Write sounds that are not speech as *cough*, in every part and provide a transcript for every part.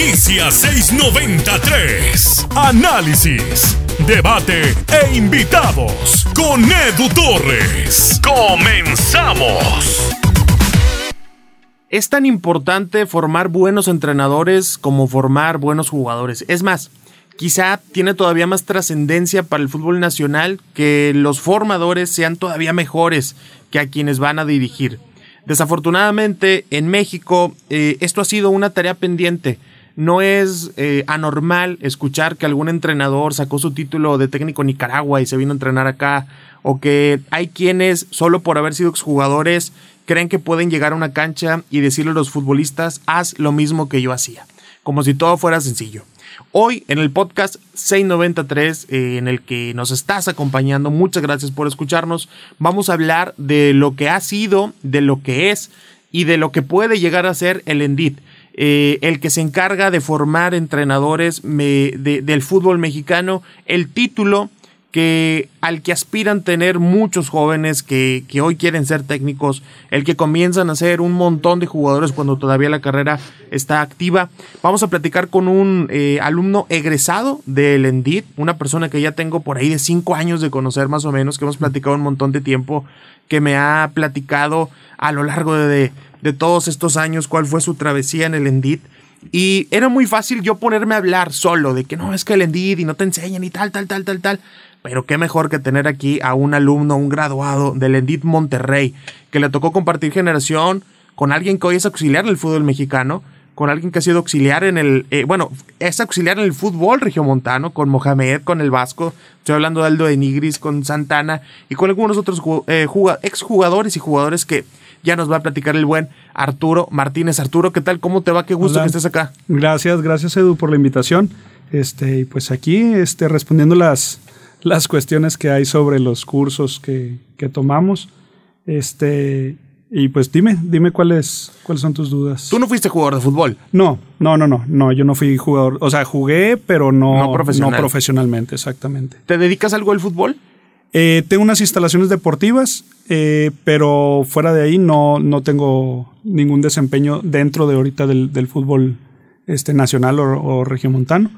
Inicia 693. Análisis, debate e invitados con Edu Torres. Comenzamos. Es tan importante formar buenos entrenadores como formar buenos jugadores. Es más, quizá tiene todavía más trascendencia para el fútbol nacional que los formadores sean todavía mejores que a quienes van a dirigir. Desafortunadamente, en México, eh, esto ha sido una tarea pendiente. No es eh, anormal escuchar que algún entrenador sacó su título de técnico en Nicaragua y se vino a entrenar acá, o que hay quienes, solo por haber sido exjugadores, creen que pueden llegar a una cancha y decirle a los futbolistas, haz lo mismo que yo hacía, como si todo fuera sencillo. Hoy en el podcast 693 eh, en el que nos estás acompañando, muchas gracias por escucharnos, vamos a hablar de lo que ha sido, de lo que es y de lo que puede llegar a ser el Endit. Eh, el que se encarga de formar entrenadores del fútbol mexicano, el título que al que aspiran tener muchos jóvenes que, que, hoy quieren ser técnicos, el que comienzan a ser un montón de jugadores cuando todavía la carrera está activa. Vamos a platicar con un eh, alumno egresado del ENDIT, una persona que ya tengo por ahí de cinco años de conocer más o menos, que hemos platicado un montón de tiempo, que me ha platicado a lo largo de, de todos estos años cuál fue su travesía en el ENDIT. Y era muy fácil yo ponerme a hablar solo de que no, es que el ENDIT y no te enseñan y tal, tal, tal, tal, tal. Pero qué mejor que tener aquí a un alumno, un graduado del Endit Monterrey, que le tocó compartir generación con alguien que hoy es auxiliar en el fútbol mexicano, con alguien que ha sido auxiliar en el, eh, bueno, es auxiliar en el fútbol regiomontano, con Mohamed, con el Vasco, estoy hablando de Aldo de Nigris, con Santana y con algunos otros eh, exjugadores y jugadores que ya nos va a platicar el buen Arturo Martínez. Arturo, ¿qué tal? ¿Cómo te va? Qué gusto que estés acá. Gracias, gracias Edu por la invitación. Este, pues aquí, este, respondiendo las, las cuestiones que hay sobre los cursos que, que tomamos. Este, y pues dime, dime cuáles, cuáles son tus dudas. ¿Tú no fuiste jugador de fútbol? No, no, no, no, no, yo no fui jugador, o sea, jugué, pero no, no, profesionalmente, exactamente. ¿Te dedicas algo al fútbol? Eh, tengo unas instalaciones deportivas, eh, pero fuera de ahí no, no tengo ningún desempeño dentro de ahorita del, del fútbol este, nacional o, o regiomontano.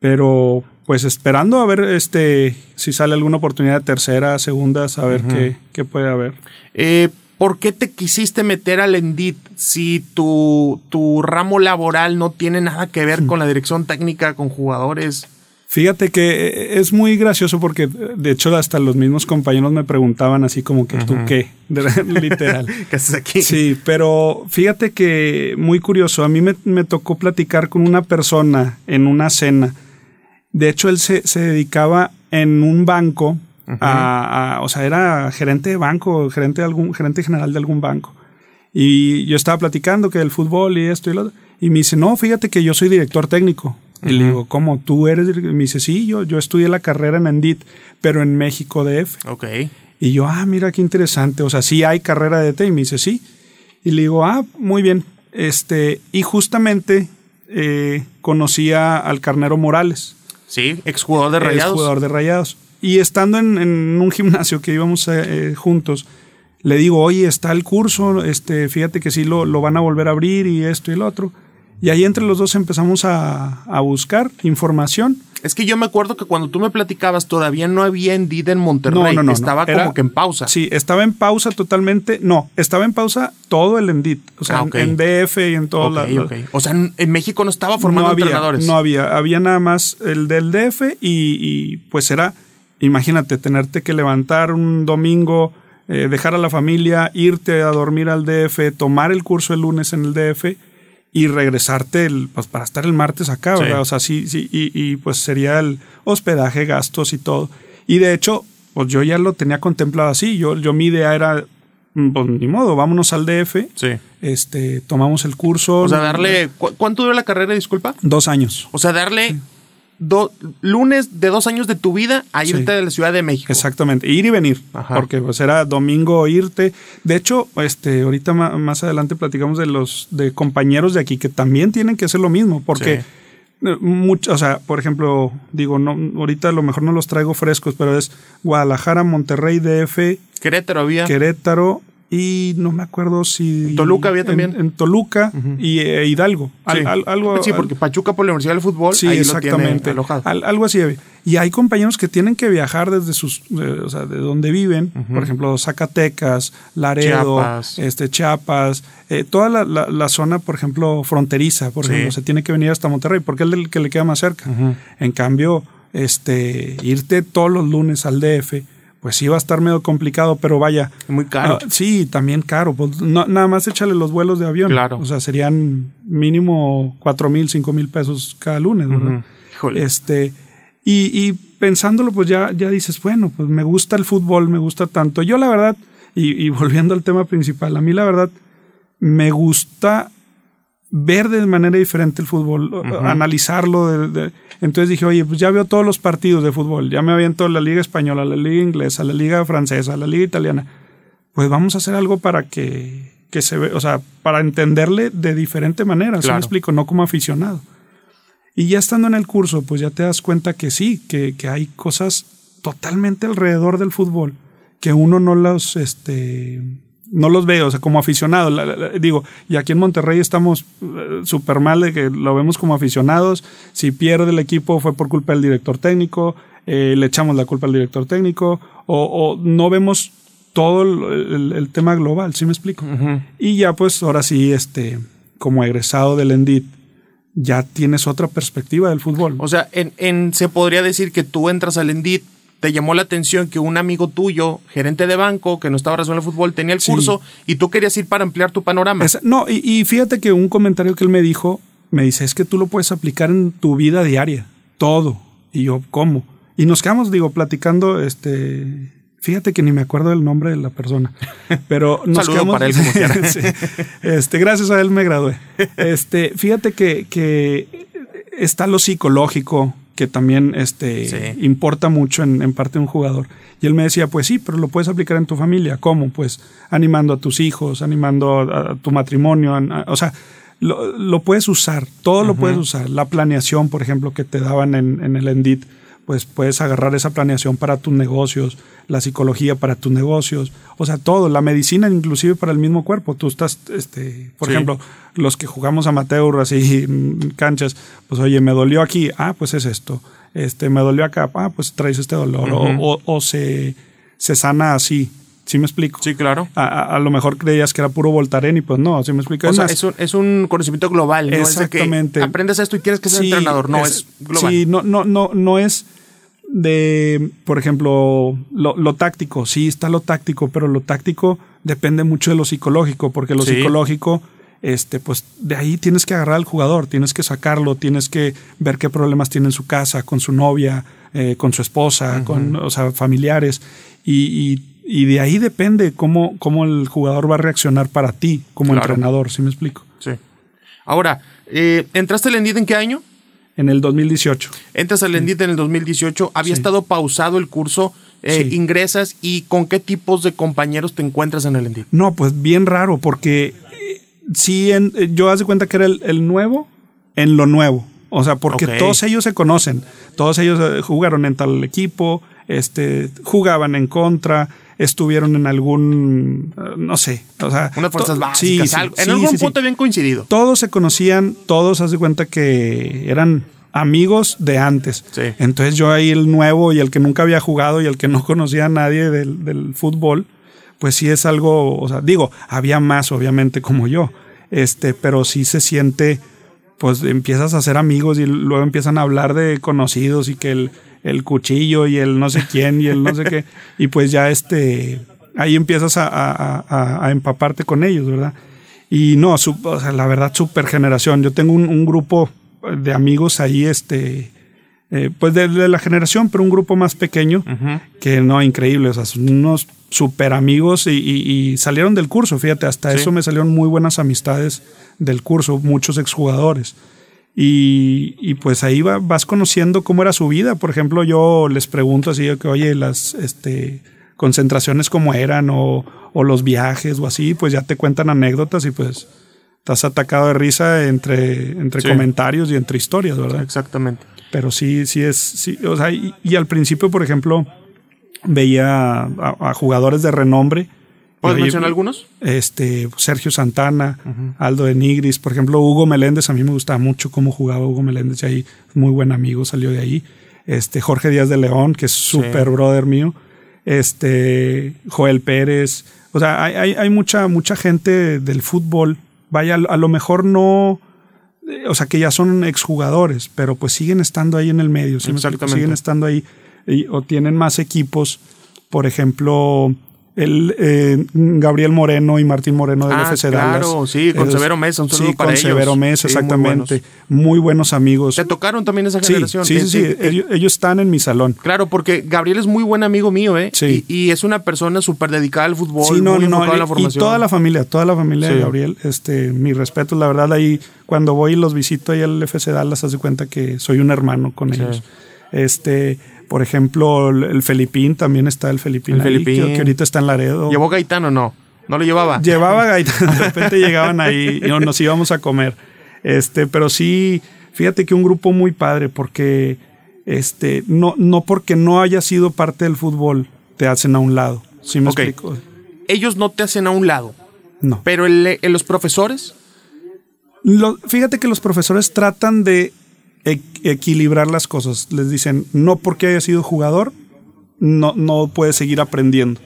Pero pues esperando a ver este si sale alguna oportunidad de tercera, segunda, a ver qué, qué, puede haber. Eh, ¿Por qué te quisiste meter al Endit si tu, tu ramo laboral no tiene nada que ver con la dirección técnica, con jugadores? Fíjate que eh, es muy gracioso porque de hecho hasta los mismos compañeros me preguntaban así como que tú qué, *laughs* literal. *laughs* ¿Qué haces aquí? Sí, pero fíjate que muy curioso, a mí me, me tocó platicar con una persona en una cena de hecho, él se, dedicaba en un banco, a, o sea, era gerente de banco, gerente, de algún, gerente general de algún banco. Y yo estaba platicando que del fútbol y esto y lo otro. Y me dice, no, fíjate que yo soy director técnico. Y le digo, ¿cómo? ¿Tú eres? Y me dice, sí, yo, yo estudié la carrera en Endit, pero en México DF. Ok. Y yo, ah, mira qué interesante. O sea, sí hay carrera de T. Y me dice, sí. Y le digo, ah, muy bien. Este, y justamente eh, conocía al Carnero Morales. Sí, exjugador de Rayados. Exjugador de Rayados. Y estando en, un gimnasio que íbamos eh, juntos, le digo, oye, está el curso, este, fíjate que sí lo, lo, van a volver a abrir y esto y lo otro. Y ahí entre los dos empezamos a, a buscar información es que yo me acuerdo que cuando tú me platicabas todavía no había Endid en Monterrey. No, no, no. Estaba como que en pausa. Sí, estaba en pausa totalmente. No, estaba en pausa todo el Endid. O sea, ah, en, DF y en todo okay, okay. O sea, en, México no estaba formando no había, entrenadores. No había. Había nada más el del DF y, y pues era, imagínate, tenerte que levantar un domingo, eh, dejar a la familia, irte a dormir al DF, tomar el curso el lunes en el DF y regresarte el, pues, para estar el martes acá, ¿verdad? O sea, sí, sí, y, y, pues sería el hospedaje, gastos y todo. Y de hecho, pues yo ya lo tenía contemplado así. Yo, yo mi idea era, mm, pues ni modo, vámonos al DF. Sí. Este, tomamos el curso. O sea, darle. ¿Cuánto duró la carrera, disculpa? Dos años. O sea, darle lunes de dos años de tu vida a irte de la Ciudad de México. Exactamente, ir y venir, porque pues era domingo irte. De hecho, este, ahorita más adelante platicamos de los de compañeros de aquí que también tienen que hacer lo mismo, porque eh, mucho, o sea, por ejemplo, digo, no, ahorita a lo mejor no los traigo frescos, pero es Guadalajara, Monterrey, DF, Querétaro había. Querétaro, y no me acuerdo si... En Toluca había también. En, Toluca y eh, Hidalgo. Sí. algo, sí, porque Pachuca por la Universidad del Fútbol, sí, ahí exactamente. Lo tiene alojado. algo así. Y hay compañeros que tienen que viajar desde sus, o sea, de donde viven, por ejemplo, Zacatecas, Laredo, Chiapas. este, Chiapas, eh, toda la, la, la, zona, por ejemplo, fronteriza, por Sí. ejemplo, se tiene que venir hasta Monterrey, porque es el que le queda más cerca. En cambio, este, irte todos los lunes al DF, pues sí va a estar medio complicado, pero vaya. Muy caro. Ah, sí, también caro. Pues no- nada más échale los vuelos de avión. Claro. O sea, serían mínimo cuatro mil, cinco mil pesos cada lunes, ¿verdad? Híjole. Este, y, y pensándolo, pues ya, ya dices, bueno, pues me gusta el fútbol, me gusta tanto. Yo la verdad, y, y volviendo al tema principal, a mí la verdad me gusta ver de manera diferente el fútbol, analizarlo. de- de- entonces dije, oye, pues ya veo todos los partidos de fútbol, ya me aviento la liga española, la liga inglesa, la liga francesa, la liga italiana. Pues vamos a hacer algo para que, que se ve, o sea, para entenderle de diferente manera, ¿sí me Claro. explico? No como aficionado. Y ya estando en el curso, pues ya te das cuenta que sí, que, que hay cosas totalmente alrededor del fútbol que uno no los, este, no los ve, o sea, como aficionado. La- digo, y aquí en Monterrey estamos eh, súper mal de que lo vemos como aficionados. Si pierde el equipo fue por culpa del director técnico, eh, le echamos la culpa al director técnico, o, o no vemos todo el, el- el tema global, ¿sí me explico? Y ya pues ahora sí, este, como egresado del ENDIT, ya tienes otra perspectiva del fútbol. O sea, en, en- se podría decir que tú entras al Endit, te llamó la atención que un amigo tuyo, gerente de banco, que no estaba relacionado al fútbol, tenía el Sí. curso y tú querías ir para ampliar tu panorama. Esa- no, y, y fíjate que un comentario que él me dijo, me dice, es que tú lo puedes aplicar en tu vida diaria, todo. Y yo, ¿cómo? Y nos quedamos, digo, platicando, este, fíjate que ni me acuerdo del nombre de la persona, pero *laughs* nos quedamos, para él como quiera. *laughs* Sí. este, gracias a él me gradué. Este, fíjate que, que está lo psicológico, que también este, Sí. importa mucho en, en parte de un jugador. Y él me decía, pues sí, pero lo puedes aplicar en tu familia. ¿Cómo? Pues animando a tus hijos, animando a, a tu matrimonio. a- o sea, lo, lo puedes usar, todo lo puedes usar. La planeación, por ejemplo, que te daban en, en el Endit, pues puedes agarrar esa planeación para tus negocios, la psicología para tus negocios, o sea, todo, la medicina inclusive para el mismo cuerpo. Tú estás, este, por Sí. ejemplo, los que jugamos amateur así *laughs* canchas, pues oye, me dolió aquí, ah, pues es esto. Este, me dolió acá, ah, pues traes este dolor. O- o, o se, se sana así. ¿Sí me explico? Sí, claro. A, a- a lo mejor creías que era puro Voltaren y pues no, ¿sí me explico? O Es sea, más, es un, es un conocimiento global, no Exactamente. es de que aprendes esto y tienes que ser Sí, entrenador, no, es, global. Sí, no, no, no, no es de, por ejemplo, lo, lo táctico. Sí, está lo táctico, pero lo táctico depende mucho de lo psicológico, porque lo Sí. psicológico, este, pues de ahí tienes que agarrar al jugador, tienes que sacarlo, tienes que ver qué problemas tiene en su casa, con su novia, eh, con su esposa, con, o sea, familiares. Y, y- y de ahí depende cómo, cómo el jugador va a reaccionar para ti como Claro. entrenador, ¿sí me explico? Sí. Ahora, eh, ¿entraste al Endit en qué año? En el 2018. Entras al Endit en el 2018, había Sí. estado pausado el curso, eh, Sí. ingresas y con qué tipos de compañeros te encuentras en el Endit. No, pues bien raro, porque eh, sí, en- eh, yo haz de cuenta que era el, el nuevo en lo nuevo. O sea, porque todos ellos se conocen. Todos ellos jugaron en tal equipo, este, jugaban en contra, estuvieron en algún, eh, no sé, o sea. Unas fuerzas básicas, sí, sí, algo. En sí, algún punto habían coincidido. Todos se conocían, todos haz de cuenta que eran amigos de antes. Sí. Entonces yo ahí el nuevo y el que nunca había jugado y el que no *laughs* conocía a nadie del, del fútbol, pues sí es algo, o sea, digo, había más obviamente como yo, este, pero sí se siente, pues empiezas a hacer amigos y luego empiezan a hablar de conocidos y que el, el cuchillo y el no sé quién y el no sé qué, y pues ya este, ahí empiezas a, a- a- a empaparte con ellos, ¿verdad? Y no, su- o sea, la verdad, super generación. Yo tengo un, un grupo de amigos ahí, este, eh, pues de, de la generación, pero un grupo más pequeño, que no, increíble, o sea, son unos super amigos y, y- y salieron del curso, fíjate, hasta Sí. eso me salieron muy buenas amistades del curso, muchos exjugadores. Y, y pues ahí va- vas conociendo cómo era su vida. Por ejemplo, yo les pregunto así, que oye, las este, concentraciones cómo eran o, o los viajes o así, pues ya te cuentan anécdotas y pues estás atacado de risa entre, entre Sí. comentarios y entre historias, ¿verdad? Exactamente. Pero sí, sí es, sí, o sea, y, y al principio, por ejemplo, veía a, a jugadores de renombre ¿Puedes Oye, mencionar algunos? Este, Sergio Santana, Aldo de Nigris, por ejemplo, Hugo Meléndez, a mí me gustaba mucho cómo jugaba Hugo Meléndez, y ahí muy buen amigo, salió de ahí. Este, Jorge Díaz de León, que es súper brother mío. Este, Joel Pérez. O sea, hay, hay, hay mucha, mucha gente del fútbol. Vaya, a lo mejor no, o sea, que ya son exjugadores, pero pues siguen estando ahí en el medio, ¿sí siguen estando ahí y- o tienen más equipos. Por ejemplo, el eh, Gabriel Moreno y Martín Moreno del Ah, FC claro, Dallas. sí, con Severo Mesa, un saludo sí, para con ellos. Severo Mesa, Sí, muy exactamente. Muy buenos, amigos. ¿Te tocaron también esa Sí, generación? sí, sí, sí, ellos, ellos están en mi salón. Claro, porque Gabriel es muy buen amigo mío, ¿eh? Sí. Y, y es una persona súper dedicada al fútbol, Sí, no, muy no, la y- toda la familia, toda la familia de Gabriel, este, mi respeto, la verdad, ahí cuando voy y los visito ahí al FC Dallas, haz de cuenta que soy un hermano con ellos. Este, por ejemplo, el, el Felipín, también está el Felipín, El ahí, Felipín. Que, que ahorita está en Laredo. ¿Llevó Gaitano no? ¿No lo llevaba? Llevaba *laughs* gaita, de repente llegaban ahí y nos íbamos a comer. Este, pero sí, fíjate que un grupo muy padre, porque este, no, no porque no haya sido parte del fútbol, te hacen a un lado. ¿Sí me explico? Ellos no te hacen a un lado, No. pero el- el- los profesores, Lo- fíjate que los profesores tratan de e- equilibrar las cosas. Les dicen, no porque haya sido jugador, no, no puedes seguir aprendiendo.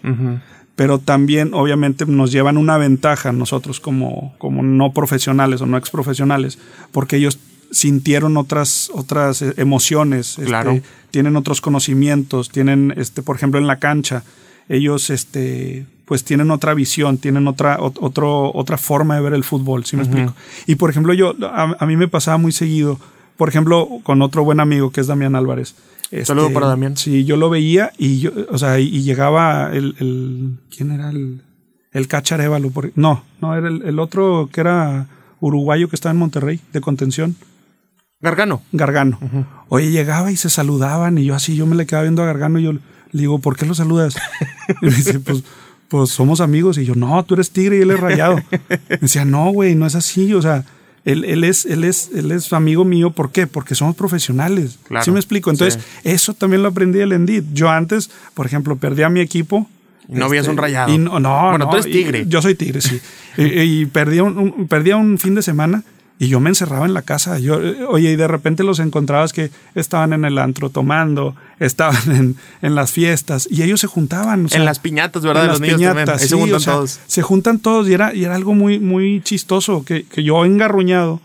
Pero también, obviamente, nos llevan una ventaja nosotros como, como no profesionales o no ex profesionales, porque ellos sintieron otras, otras eh, emociones, este, Claro. tienen otros conocimientos, tienen, este, por ejemplo, en la cancha, ellos este, pues tienen otra visión, tienen otra, ot- otro, otra forma de ver el fútbol, ¿sí me explico? Y por ejemplo, yo, a, a mí me pasaba muy seguido, por ejemplo, con otro buen amigo que es Damián Álvarez. Este, Saludo para Damián. Sí, yo lo veía y yo, o sea, y, llegaba el, el- ¿quién era el, el Cacharévalo? No, no, era el, el otro que era uruguayo que estaba en Monterrey, de contención. Gargano. Gargano. Oye, llegaba y se saludaban y yo así, yo me le quedaba viendo a Gargano y yo le digo, ¿por qué lo saludas? *laughs* y me dice, pues, pues somos amigos. Y yo, no, tú eres tigre y él es rayado. me decía, no, güey, no es así. O sea, él, él, es, él, es, él es amigo mío. ¿Por qué? Porque somos profesionales. Claro. ¿Sí me explico? Entonces, eso también lo aprendí del Endid. Yo antes, por ejemplo, perdí a mi equipo. Y no veías un rayado. Y no, no, Bueno, no, tú eres tigre. yo soy tigre, sí. *laughs* y y perdía, un, un- perdía un fin de semana y yo me encerraba en la casa. Yo, oye, y de repente los encontrabas que estaban en el antro tomando, estaban en, en las fiestas y ellos se juntaban. o sea, en las piñatas, ¿verdad? en Los las niños también. piñatas, Ahí se sí, juntan o sea, todos. Se juntan todos y era, y era algo muy, muy chistoso, que, que yo engarruñado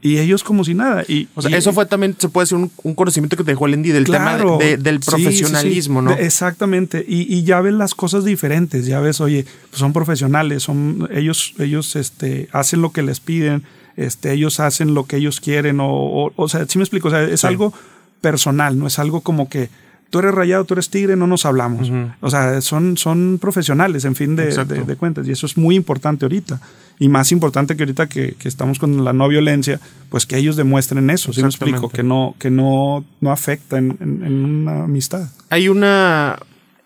y ellos como si nada. Y, O sea, y- eso fue también, se puede decir, un, un conocimiento que te dejó el Endy del Claro. tema de- del Sí, sí, sí. profesionalismo, ¿no? De- exactamente. Y, y ya ves las cosas diferentes. Ya ves, oye, pues son profesionales, son, ellos, ellos este, hacen lo que les piden, este, ellos hacen lo que ellos quieren. O, o, o sea, sí me explico. O sea, es Sí. algo personal, no es algo como que tú eres rayado, tú eres tigre, no nos hablamos. O sea, son, son profesionales, en fin de, de- de cuentas. Y eso es muy importante ahorita. Y más importante que ahorita que, que estamos con la no violencia, pues que ellos demuestren eso, ¿sí me explico? Que no, que no, no afecta en, en- en una amistad. Hay una.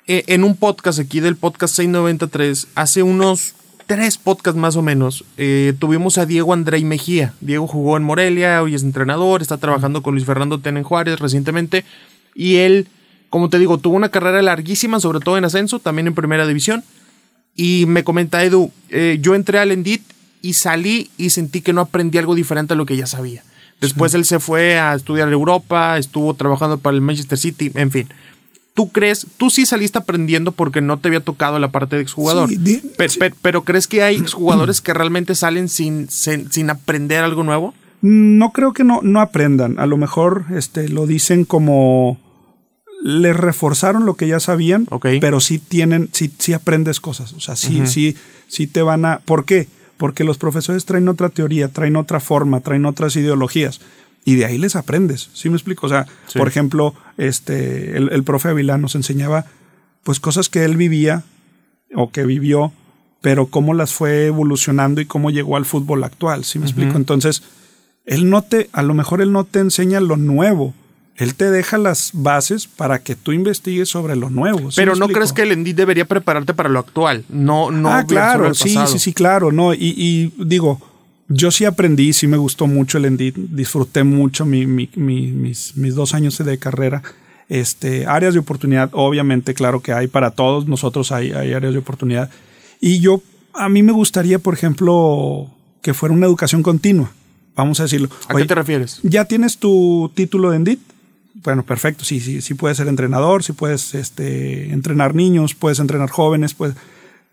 eh, En un podcast aquí del podcast 693, hace unos tres podcasts más o menos, eh, tuvimos a Diego Andrei Mejía. Diego jugó en Morelia, hoy es entrenador, está trabajando con Luis Fernando Ten en Juárez recientemente. Y él, como te digo, tuvo una carrera larguísima, sobre todo en ascenso, también en primera división. Y me comenta Edu, eh, yo entré al Endit y salí y sentí que no aprendí algo diferente a lo que ya sabía. Después él se fue a estudiar Europa, estuvo trabajando para el Manchester City, en fin. ¿Tú crees, tú sí saliste aprendiendo porque no te había tocado la parte de exjugador? Sí, pero ¿crees que hay *clears throat* exjugadores que realmente salen sin, sin, sin aprender algo nuevo? No creo que no, no aprendan. A lo mejor este, lo dicen como les reforzaron lo que ya sabían, Ok. pero sí tienen, sí, sí aprendes cosas. O sea, sí, sí, sí te van a. ¿Por qué? Porque los profesores traen otra teoría, traen otra forma, traen otras ideologías. Y de ahí les aprendes. ¿Sí me explico? O sea, Sí. por ejemplo, este, el, el profe Avilán nos enseñaba pues cosas que él vivía o que vivió, pero cómo las fue evolucionando y cómo llegó al fútbol actual, ¿sí me explico? Entonces, él no te, a lo mejor él no te enseña lo nuevo, él te deja las bases para que tú investigues sobre lo nuevo. ¿sí Pero ¿no explico? crees que el Endit debería prepararte para lo actual? No, no ah, claro, sí, sí, sí, claro, no, y, y digo, yo sí aprendí, sí me gustó mucho el Endit, disfruté mucho mi, mi- mi- mis, mis dos años de carrera. Este, áreas de oportunidad, obviamente, claro que hay para todos nosotros hay, hay áreas de oportunidad. Y yo, a mí me gustaría, por ejemplo, que fuera una educación continua, vamos a decirlo. ¿A qué te refieres? ¿Ya tienes tu título de ENDIT? Bueno, perfecto, sí, sí, sí puedes ser entrenador, sí puedes este, entrenar niños, puedes entrenar jóvenes, pues,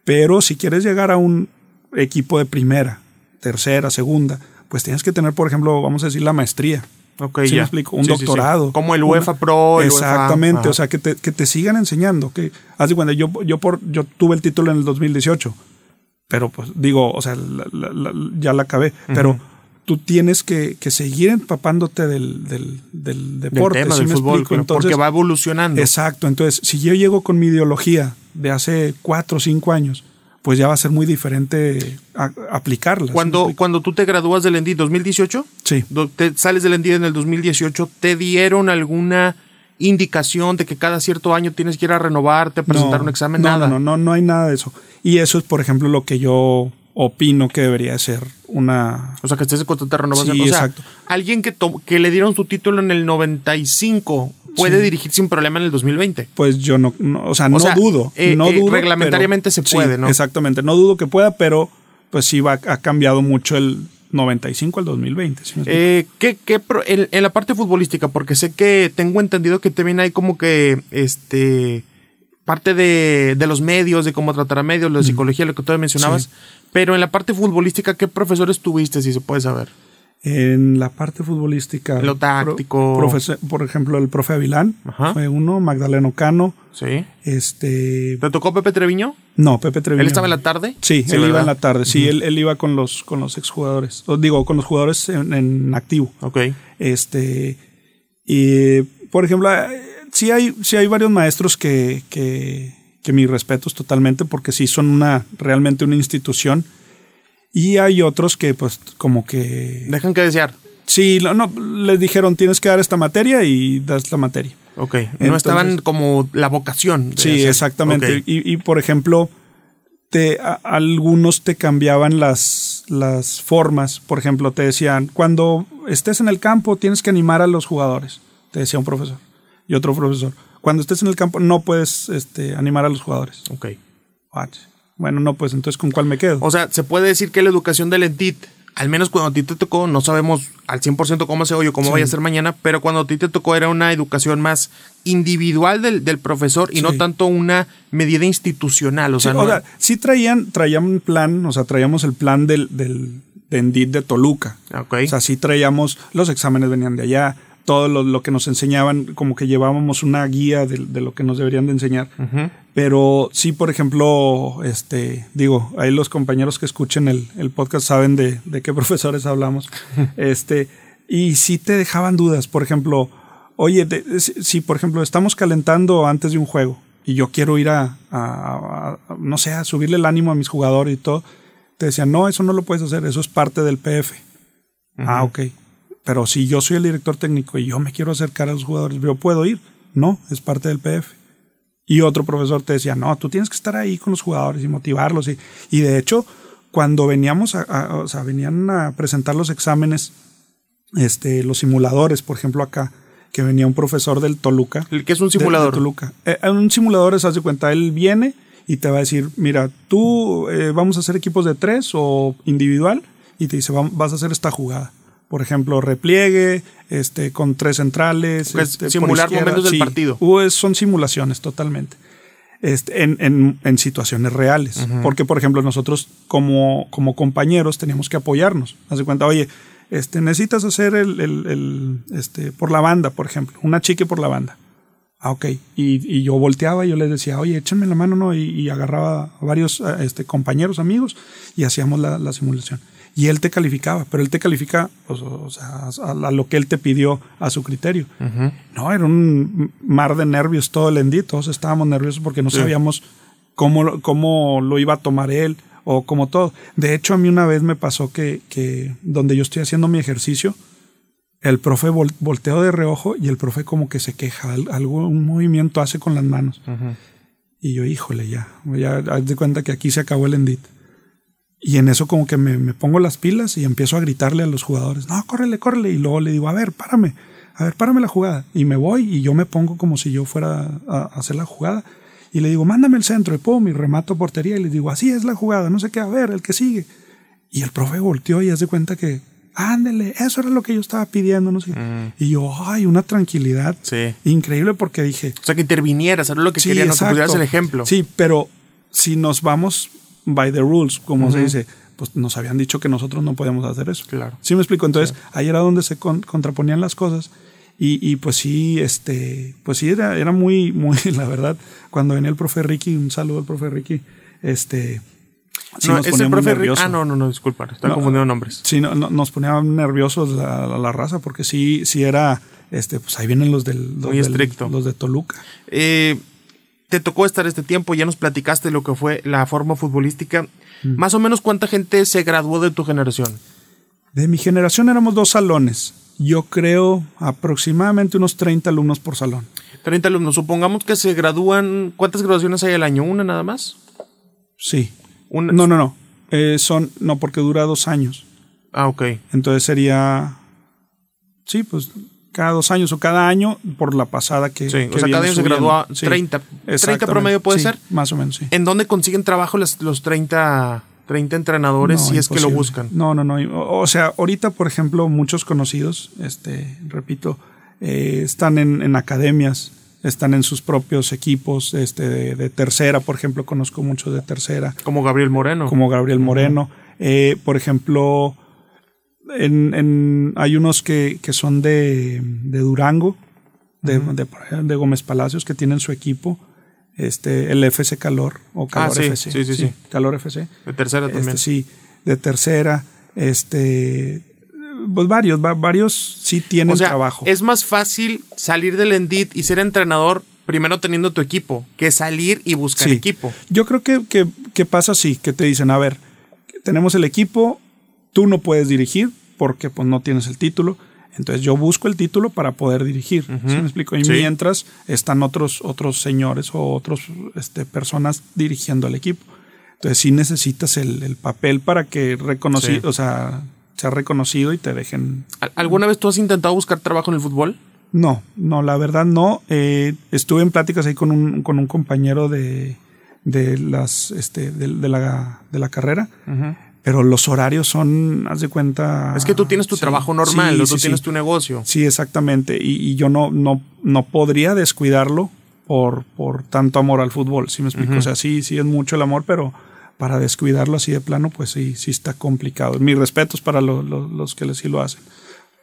pero si quieres llegar a un equipo de primera, tercera, segunda, pues tienes que tener, por ejemplo, vamos a decir, la maestría. Ok, ¿Sí me ya. explico? Un Sí, sí, sí. doctorado. Como el Una- UEFA Pro. el UEFA, Exactamente, ajá. o sea, que te, que te sigan enseñando. Que, haz de cuenta, yo, yo, por, yo tuve el título en el 2018, pero pues digo, o sea, la- la- la- ya la acabé, pero tú tienes que, que seguir empapándote del, del, del del deporte. tema ¿sí del me fútbol, Entonces, porque va evolucionando. Exacto, entonces si yo llego con mi ideología de hace cuatro o cinco años, pues ya va a ser muy diferente a- aplicarla. ¿sí me Cuando, cuando tú te gradúas del ENDI 2018, Sí. te sales del ENDI en el 2018, ¿te dieron alguna indicación de que cada cierto año tienes que ir a renovarte, a presentar No, un examen? no, Nada. No, no, no hay nada de eso. Y eso es, por ejemplo, lo que yo opino que debería ser una... O sea, que estés en constante renovación. Sí, o sea, exacto. alguien que, que le dieron su título en el 95 puede Sí. dirigir sin problema en el 2020. Pues yo no, no- o sea, no sea, dudo. eh, no eh, dudo, reglamentariamente se sí, puede, ¿no? Exactamente, no dudo que pueda, pero pues sí va, ha cambiado mucho el 95 al 2020. ¿sí me explico? Eh, ¿qué, qué pro- en, en la parte futbolística, porque sé que tengo entendido que también hay como que este parte de, de los medios, de cómo tratar a medios, Mm. la psicología, lo que tú mencionabas, Sí. pero en la parte futbolística, ¿qué profesores tuviste, si se puede saber? En la parte futbolística. Lo táctico. profesor- por ejemplo, el profe Avilán Ajá. fue uno, Magdaleno Cano, Sí. este... ¿Te tocó Pepe Treviño? No, Pepe Treviño. ¿Él estaba en la tarde? Sí, él iba en la tarde. Sí, él, él iba con los, con los exjugadores. O digo, con los jugadores en, en activo. Ok. Este. Y, por ejemplo, eh, sí hay, sí hay varios maestros que, que, que mis respetos totalmente, porque sí son una, realmente una institución. Y hay otros que, pues, como que. Dejan que desear. Sí, no, no, les dijeron tienes que dar esta materia y das la materia. Ok. no Entonces- estaban como la vocación. de Sí, hacer. exactamente. Y, y, por ejemplo, te, a- algunos te cambiaban las, las formas. Por ejemplo, te decían, cuando estés en el campo tienes que animar a los jugadores. Te decía un profesor y otro profesor. Cuando estés en el campo no puedes este, animar a los jugadores. Ok. What? Bueno, no, pues entonces ¿con cuál me quedo? O sea, se puede decir que la educación del ENTIT, al menos cuando a ti te tocó, no sabemos al 100% cómo se oye o cómo vaya a ser mañana, pero cuando a ti te tocó era una educación más individual del, del profesor y no tanto una medida institucional. O Sí, sea, o no- sea, sí traían, traían un plan, o sea, traíamos el plan del, del de Endit de Toluca. Ok. O sea, sí traíamos, los exámenes venían de allá, todo lo, lo que nos enseñaban, como que llevábamos una guía de, de lo que nos deberían de enseñar. Pero sí, por ejemplo, este, digo, ahí los compañeros que escuchen el, el podcast saben de, de qué *laughs* profesores hablamos. este, y sí te dejaban dudas. Por ejemplo, oye, de- si, por ejemplo estamos calentando antes de un juego y yo quiero ir a, a- a- no sé, a subirle el ánimo a mis jugadores y todo, te decían, no, eso no lo puedes hacer, eso es parte del PF. Ah, ok. Pero si yo soy el director técnico y yo me quiero acercar a los jugadores, ¿yo puedo ir? No, es parte del PF. Y otro profesor te decía, no, tú tienes que estar ahí con los jugadores y motivarlos. Y, y de hecho, cuando veníamos a, a- o sea, venían a presentar los exámenes, este, los simuladores, por ejemplo, acá, que venía un profesor del Toluca. El que es un de- de simulador. Toluca. Eh, en un simulador, se hace cuenta, él viene y te va a decir, mira, tú eh, vamos a hacer equipos de tres o individual, y te dice, "Vam- vas a hacer esta jugada. Por ejemplo, repliegue, este, con tres centrales. Es este, simular momentos del Sí, partido. son simulaciones totalmente. Este, en, en- en situaciones reales. Porque, por ejemplo, nosotros como, como compañeros teníamos que apoyarnos. Haz de cuenta, oye, este, necesitas hacer el, el- el, este, por la banda, por ejemplo, una chique por la banda. Ah, ok. Y, y yo volteaba y yo les decía, oye, échenme la mano, ¿no? Y, y agarraba a varios este, compañeros, amigos, y hacíamos la, la simulación. Y él te calificaba, pero él te califica pues, o sea, a, a lo que él te pidió a su criterio. No, era un mar de nervios todo el endí, todos estábamos nerviosos porque no sabíamos cómo, lo- cómo lo iba a tomar él o como todo. De hecho, a mí una vez me pasó que, que donde yo estoy haciendo mi ejercicio, el profe vol- volteó de reojo y el profe como que se queja, al- algo, un movimiento hace con las manos. Y yo, híjole, ya, ya haz de cuenta que aquí se acabó el endit. Y en eso como que me, me pongo las pilas y empiezo a gritarle a los jugadores, no, córrele, córrele. Y luego le digo, a ver, párame, a ver, párame la jugada. Y me voy y yo me pongo como si yo fuera a, a hacer la jugada. Y le digo, mándame el centro, y pum, y remato portería, y le digo, así es la jugada, no sé qué, a ver, el que sigue. Y el profe volteó y hace cuenta que, ándele, eso era lo que yo estaba pidiendo, no sé. Y yo, ay, una tranquilidad Sí. increíble porque dije, O sea, que intervinieras, era lo que quería, no pudieras el ejemplo. Sí, pero si nos vamos by the rules, como se Ujú. dice, pues nos habían dicho que nosotros no podemos hacer eso. Claro. Sí me explico. Entonces, ahí era donde se con- contraponían las cosas. Y, y pues sí, este, pues sí, era, era muy, muy, *laughs* la verdad, cuando venía el profe Ricky, un saludo al profe Ricky, este, sí no, nos es el profe Rick-. Ah, no, no, no, disculpa, estaba No, confundiendo nombres. Sí, no, no- nos ponía nerviosos la, la- la raza, porque sí, sí era, este, pues ahí vienen los del, los Muy del- estricto. los de Toluca. Eh, te tocó estar este tiempo, ya nos platicaste lo que fue la forma futbolística. Mm. Más o menos, ¿cuánta gente se graduó de tu generación? De mi generación éramos dos salones. Yo creo aproximadamente unos 30 alumnos por salón. 30 alumnos. Supongamos que se gradúan. ¿Cuántas graduaciones hay al año? ¿Una nada más? Sí. Una. No, no, no. Eh, son, no, porque dura dos años. Ah, ok. Entonces sería, sí, pues cada dos años o cada año por la pasada que. Sí, que o sea, cada año se gradúa Sí, 30. 30 exactamente. promedio puede Sí, ser. Más o menos, sí. ¿En dónde consiguen trabajo los, los 30, 30 entrenadores No, si es que lo buscan? No, no, no. O, o sea, ahorita, por ejemplo, muchos conocidos, este, repito, eh, están en, en academias, están en sus propios equipos, este, de, de tercera, por ejemplo, conozco muchos de tercera, Como Gabriel Moreno. como Gabriel Moreno. Eh, por ejemplo, en, en- hay unos que, que son de, de Durango, de, de, Gómez Palacios, que tienen su equipo, este, el FC Calor o Calor Ah, sí, FC. sí, sí, sí. Calor FC. De tercera también. Este, sí, de tercera, este, pues varios, va- varios sí tienen o sea, trabajo. es más fácil salir del Endit y ser entrenador primero teniendo tu equipo que salir y buscar Sí. equipo. Yo creo que, que, que pasa así, que te dicen, a ver, tenemos el equipo, tú no puedes dirigir porque pues no tienes el título. Entonces yo busco el título para poder dirigir. ¿Sí me explico? Y Sí. mientras están otros, otros señores o otros este, personas dirigiendo al equipo. Entonces sí necesitas el, el papel para que reconocido, Sí. o sea, sea reconocido y te dejen ¿Al- ¿Alguna vez tú has intentado buscar trabajo en el fútbol? No, no, la verdad no. Eh, estuve en pláticas ahí con un, con un compañero de, de las, este, de, de la, de la carrera, pero los horarios son, haz de cuenta. Es que tú tienes tu sí, trabajo normal, sí, o sí, tú sí. tienes tu negocio. Sí, exactamente. Y, y yo no, no, no podría descuidarlo por, por tanto amor al fútbol. ¿Sí me explico? O sea, sí, sí es mucho el amor, pero para descuidarlo así de plano, pues sí, sí está complicado. Mis respetos para lo- lo- los que sí lo hacen.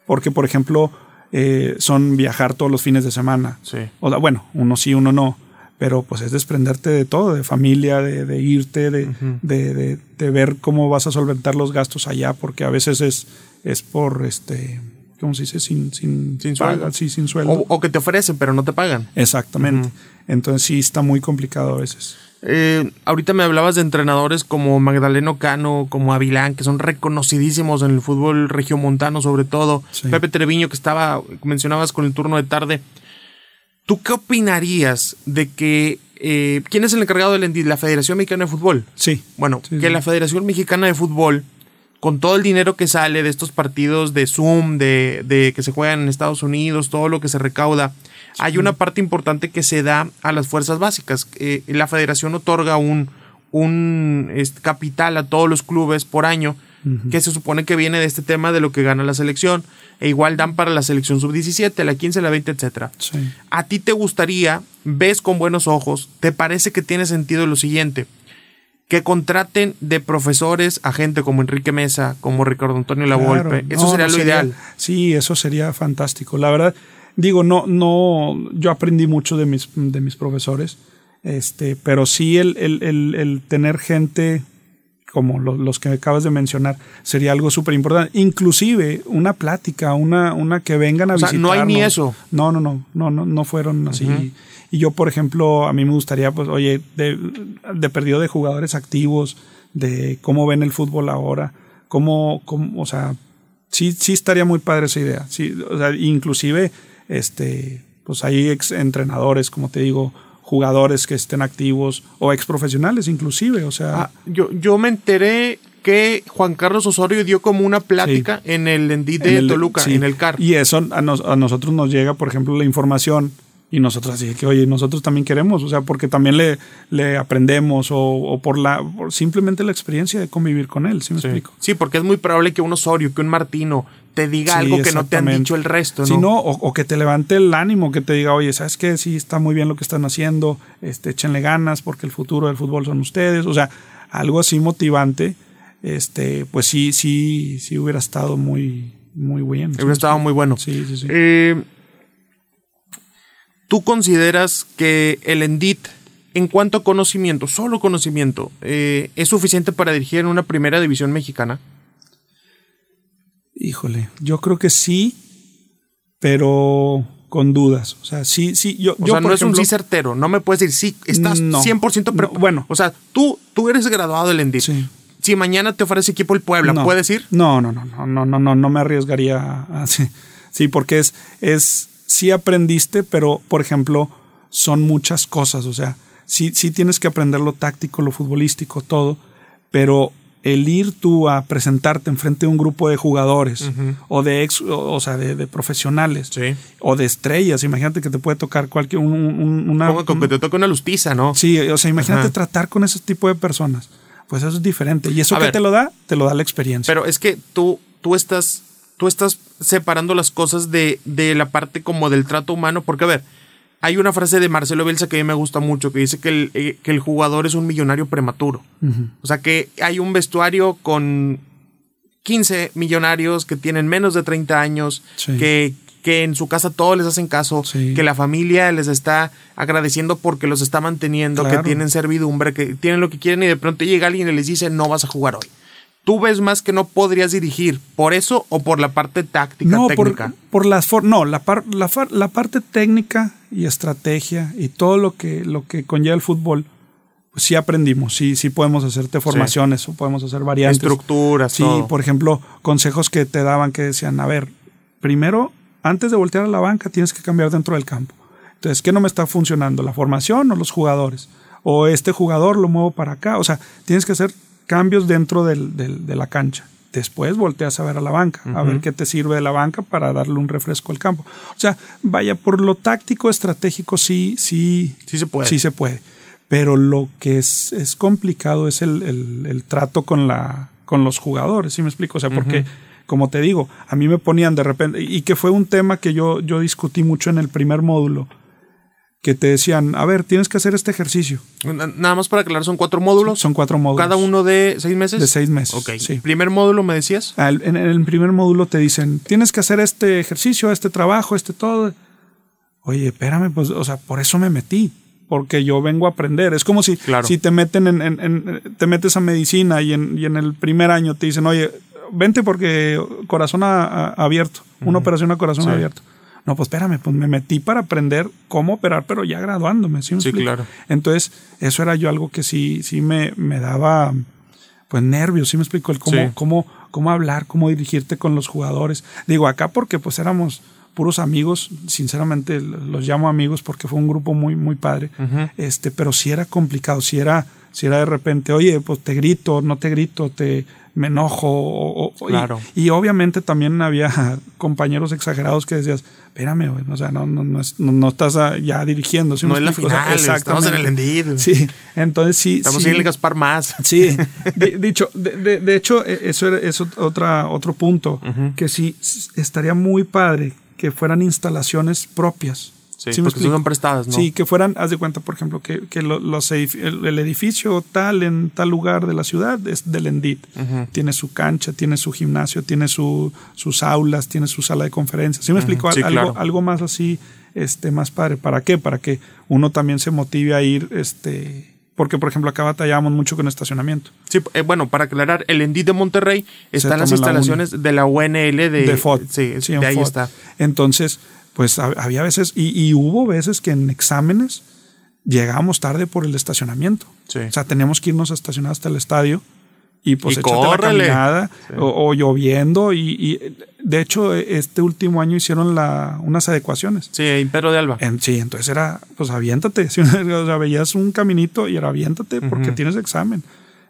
Porque, por ejemplo, eh, son viajar todos los fines de semana. Sí. O sea, bueno, uno sí, uno no. Pero pues es desprenderte de todo, de familia, de, de irte, de, de, de- de ver cómo vas a solventar los gastos allá, porque a veces es, es por este, ¿cómo se dice? Sin, sin, Sin sueldo. sí, sin sueldo. O, o que te ofrecen, pero no te pagan. Exactamente. Entonces sí está muy complicado a veces. Eh, ahorita me hablabas de entrenadores como Magdaleno Cano, como Avilán, que son reconocidísimos en el fútbol regiomontano, sobre todo. Sí. Pepe Treviño, que estaba, mencionabas con el turno de tarde. ¿Tú qué opinarías de que. eh, ¿Quién es el encargado del ENDI? La Federación Mexicana de Fútbol. Sí. Bueno, Sí, que sí. la Federación Mexicana de Fútbol, con todo el dinero que sale de estos partidos de Zoom, de, de que se juegan en Estados Unidos, todo lo que se recauda, hay una parte importante que se da a las fuerzas básicas. Eh, la Federación otorga un, un capital a todos los clubes por año, que se supone que viene de este tema de lo que gana la selección, e igual dan para la selección sub-17, la 15, la 20, etcétera. Sí. ¿A ti te gustaría, ves con buenos ojos, te parece que tiene sentido lo siguiente? Que contraten de profesores a gente como Enrique Mesa, como Ricardo Antonio Lavolpe. Claro. Eso No, sería lo ideal. Sí, eso sería fantástico. La verdad, digo, no, no, yo aprendí mucho de mis, de mis profesores, este, pero sí el, el, el, el tener gente como lo- los que acabas de mencionar sería algo súper importante. Inclusive una plática, una, una que vengan a O sea, visitarnos. no hay ni eso. No, no, no, no, no, no fueron así. Y yo, por ejemplo, a mí me gustaría, pues, oye, de, de perdido de jugadores activos, de cómo ven el fútbol ahora, cómo, cómo o sea, sí, sí estaría muy padre esa idea. Sí, o sea, inclusive, este, pues hay ex entrenadores, como te digo, jugadores que estén activos o ex profesionales inclusive, o sea, Ah, yo, yo me enteré que Juan Carlos Osorio dio como una plática en el Endí de en el- Toluca, sí. en el CAR. Y eso a, nos- a nosotros nos llega, por ejemplo, la información Y nosotros así que, oye, nosotros también queremos, o sea, porque también le, le aprendemos o, por la simplemente la experiencia de convivir con él, ¿sí me explico? Sí, porque es muy probable que un Osorio, que un Martino te diga algo que no te han dicho el resto, ¿no? Sí, no, o, que te levante el ánimo, que te diga, oye, ¿sabes qué? Sí, está muy bien lo que están haciendo, este, échenle ganas porque el futuro del fútbol son ustedes, o sea, algo así motivante, este, pues sí, sí, sí hubiera estado muy, muy bien. Hubiera estado muy bueno. Sí, sí, sí. Eh, ¿Tú consideras que el Endit, en cuanto a conocimiento, solo conocimiento, eh, es suficiente para dirigir en una primera división mexicana? Híjole, yo creo que sí, pero con dudas. O sea, sí, sí. Yo, o sea, no es un sí certero. No me puedes decir, sí, estás 100% preparado. bueno. O sea, tú, tú eres graduado del Endit. Sí. Si mañana te ofrece equipo el Puebla, ¿puedes ir? No, no, no, no, no, no, no, no me arriesgaría así. Sí, porque es, es, sí aprendiste, pero por ejemplo, son muchas cosas. O sea, sí, sí tienes que aprender lo táctico, lo futbolístico, todo, pero el ir tú a presentarte enfrente de un grupo de jugadores o de ex, o, sea, de, profesionales o de estrellas, imagínate que te puede tocar cualquier una como que te toca una lustiza, ¿no? Sí, o sea, imagínate tratar con ese tipo de personas. Pues eso es diferente y eso que te lo da, te lo da la experiencia. Pero es que tú tú estás tú estás separando las cosas de, de la parte como del trato humano, porque a ver, hay una frase de Marcelo Bielsa que a mí me gusta mucho, que dice que el, eh, que el jugador es un millonario prematuro. O sea, que hay un vestuario con 15 millonarios que tienen menos de 30 años, que, que en su casa todos les hacen caso, que la familia les está agradeciendo porque los está manteniendo, que tienen servidumbre, que tienen lo que quieren y de pronto llega alguien y les dice no vas a jugar hoy tú ves más que no podrías dirigir, ¿por eso o por la parte táctica, no, técnica? Por, por las no, la, la, parte técnica y estrategia y todo lo que, lo que conlleva el fútbol, pues sí aprendimos, sí, sí podemos hacerte formaciones o podemos hacer variantes. Estructuras, Sí, por ejemplo, consejos que te daban que decían, a ver, primero, antes de voltear a la banca tienes que cambiar dentro del campo. Entonces, ¿qué no me está funcionando? ¿La formación o los jugadores? O este jugador lo muevo para acá. O sea, tienes que hacer cambios dentro del, de la cancha. Después volteas a ver a la banca, a ver qué te sirve de la banca para darle un refresco al campo. O sea, vaya, por lo táctico, estratégico, sí, sí, sí se puede. Sí se puede. Pero lo que es, es complicado es el, el, trato con, la, con los jugadores, ¿sí me explico? O sea, porque, como te digo, a mí me ponían de repente, y que fue un tema que yo, yo discutí mucho en el primer módulo, que te decían, a ver, tienes que hacer este ejercicio. Nada más para aclarar, son cuatro módulos. Son cuatro módulos. ¿Cada uno de seis meses? De seis meses. Ok. Sí. ¿Primer módulo me decías? Ah, en el primer módulo te dicen, tienes que hacer este ejercicio, este trabajo, este todo. Oye, espérame, pues, o sea, por eso me metí. Porque yo vengo a aprender. Es como si, si te meten en, te metes a medicina y en, y en el primer año te dicen, oye, vente porque corazón abierto, una operación a corazón abierto. No, pues espérame, pues me metí para aprender cómo operar, pero ya graduándome. Sí, claro. Entonces, eso era yo algo que sí, sí me, me daba pues nervios, sí me explico, el cómo, cómo, cómo hablar, cómo dirigirte con los jugadores. Digo, acá porque pues éramos puros amigos, sinceramente los llamo amigos porque fue un grupo muy, muy padre, este, pero sí era complicado, si era, si era de repente, oye, pues te grito, no te grito, te, me enojo. O, claro. y, obviamente también había *laughs* compañeros exagerados que decías, espérame, güey, o sea, no, no, no, no estás ya dirigiendo. no es la final, estamos en el endido. Sí, entonces sí. Estamos en el Gaspar más. *laughs* Sí, dicho, de, de, hecho, e, eso eso otra, otro punto, que sí estaría muy padre que fueran instalaciones propias. Sí, porque son prestadas, ¿no? Sí, que fueran, haz de cuenta, por ejemplo, que, que los el, edificio tal en tal lugar de la ciudad es del Endit. Tiene su cancha, tiene su gimnasio, tiene su, sus aulas, tiene su sala de conferencias. ¿Sí me explico? algo, algo más así, este, más padre. ¿Para qué? Para que uno también se motive a ir, este, porque por ejemplo acá batallamos mucho con estacionamiento. Sí, eh, bueno, para aclarar, el Endit de Monterrey está en las instalaciones de la UNL de, de FOD. Sí, de ahí está. Entonces, pues había veces, y, hubo veces que en exámenes llegábamos tarde por el estacionamiento. O sea, teníamos que irnos a estacionar hasta el estadio y pues y la caminada o, lloviendo y, de hecho este último año hicieron la, unas adecuaciones. Sí, en Pedro de Alba. sí, entonces era pues aviéntate, *laughs* o sea, veías un caminito y era aviéntate porque tienes examen.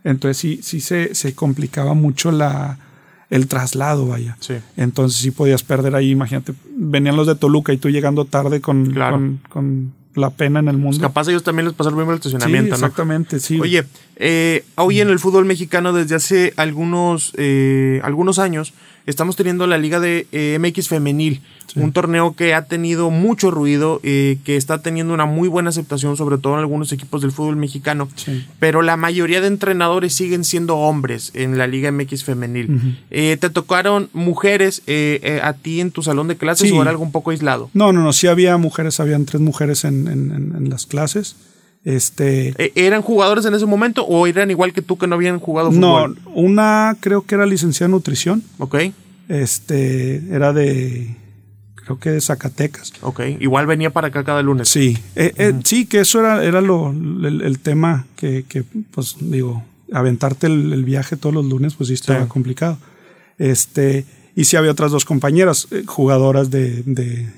Entonces sí, sí se, se complicaba mucho la, el traslado, vaya. Sí. Entonces sí podías perder ahí, imagínate, venían los de Toluca y tú llegando tarde con, Claro. con, con la pena en el mundo. Capaz a ellos también les pasó el mismo el sí, estacionamiento, ¿no? exactamente, sí. Oye, eh, hoy en el fútbol mexicano desde hace algunos, eh, algunos años estamos teniendo la liga de eh, MX femenil, un torneo que ha tenido mucho ruido, eh, que está teniendo una muy buena aceptación, sobre todo en algunos equipos del fútbol mexicano, Sí. pero la mayoría de entrenadores siguen siendo hombres en la liga MX femenil. Eh, ¿Te tocaron mujeres eh, eh, a ti en tu salón de clases Sí. o era algo un poco aislado? No, no, no, sí había mujeres, habían tres mujeres en, en- en- en las clases. Este, Eh, ¿Eran jugadores en ese momento o eran igual que tú que no habían jugado no, fútbol? una creo que era licenciada en nutrición, Ok, este, era de, creo que de Zacatecas. ok. Igual venía para acá cada lunes. Sí, eh, eh, sí, que eso era, era lo, el, el tema que, que, pues digo, aventarte el, el viaje todos los lunes, pues sí estaba Sí. complicado. Este, y sí había otras dos compañeras, eh, jugadoras de, de,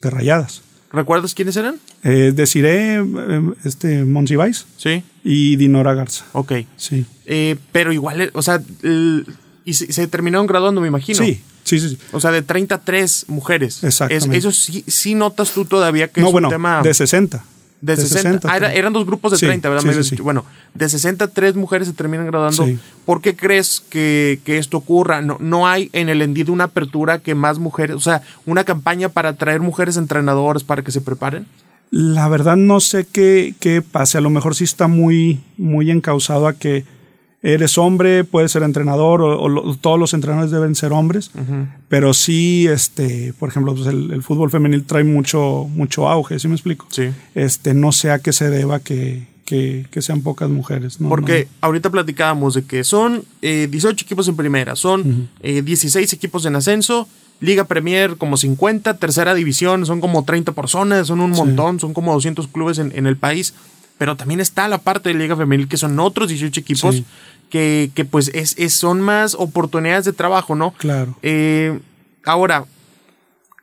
de rayadas. ¿Recuerdas quiénes eran? Eh, Desiree, eh, este, Monsiváis Sí. y Dinora Garza. Ok. Sí. Eh, pero igual, eh, o sea, el- y se, se terminaron graduando, me imagino. Sí, sí, sí. sí. O sea, de 33 mujeres. Exactamente. Es- eso sí, sí notas tú todavía que No, es bueno, un tema... de 60. De 60. Ah, era- eran dos grupos de Sí, 30, ¿verdad? sí, sí. Bueno, de 63 mujeres se terminan graduando. ¿Por qué crees que, que esto ocurra? No, no hay en el Endid una apertura que más mujeres, o sea, una campaña para atraer mujeres entrenadoras para que se preparen. La verdad no sé qué, qué pase. A lo mejor sí está muy, muy encausado a que eres hombre, puedes ser entrenador o, todos los entrenadores deben ser hombres. Pero sí, este, por ejemplo, pues el, el fútbol femenil trae mucho, mucho auge, ¿sí me explico? Sí. Este, no sé a qué se deba que, que, que sean pocas mujeres. ¿no? Porque ahorita platicábamos de que son eh, 18 equipos en primera, son eh, 16 equipos en ascenso, Liga Premier como 50, tercera división son como 30 personas, son un montón, son como 200 clubes en, en el país. Pero también está la parte de Liga Femenil que son otros 18 equipos Sí. que, que pues es, es- son más oportunidades de trabajo, ¿no? Claro. Eh, ahora,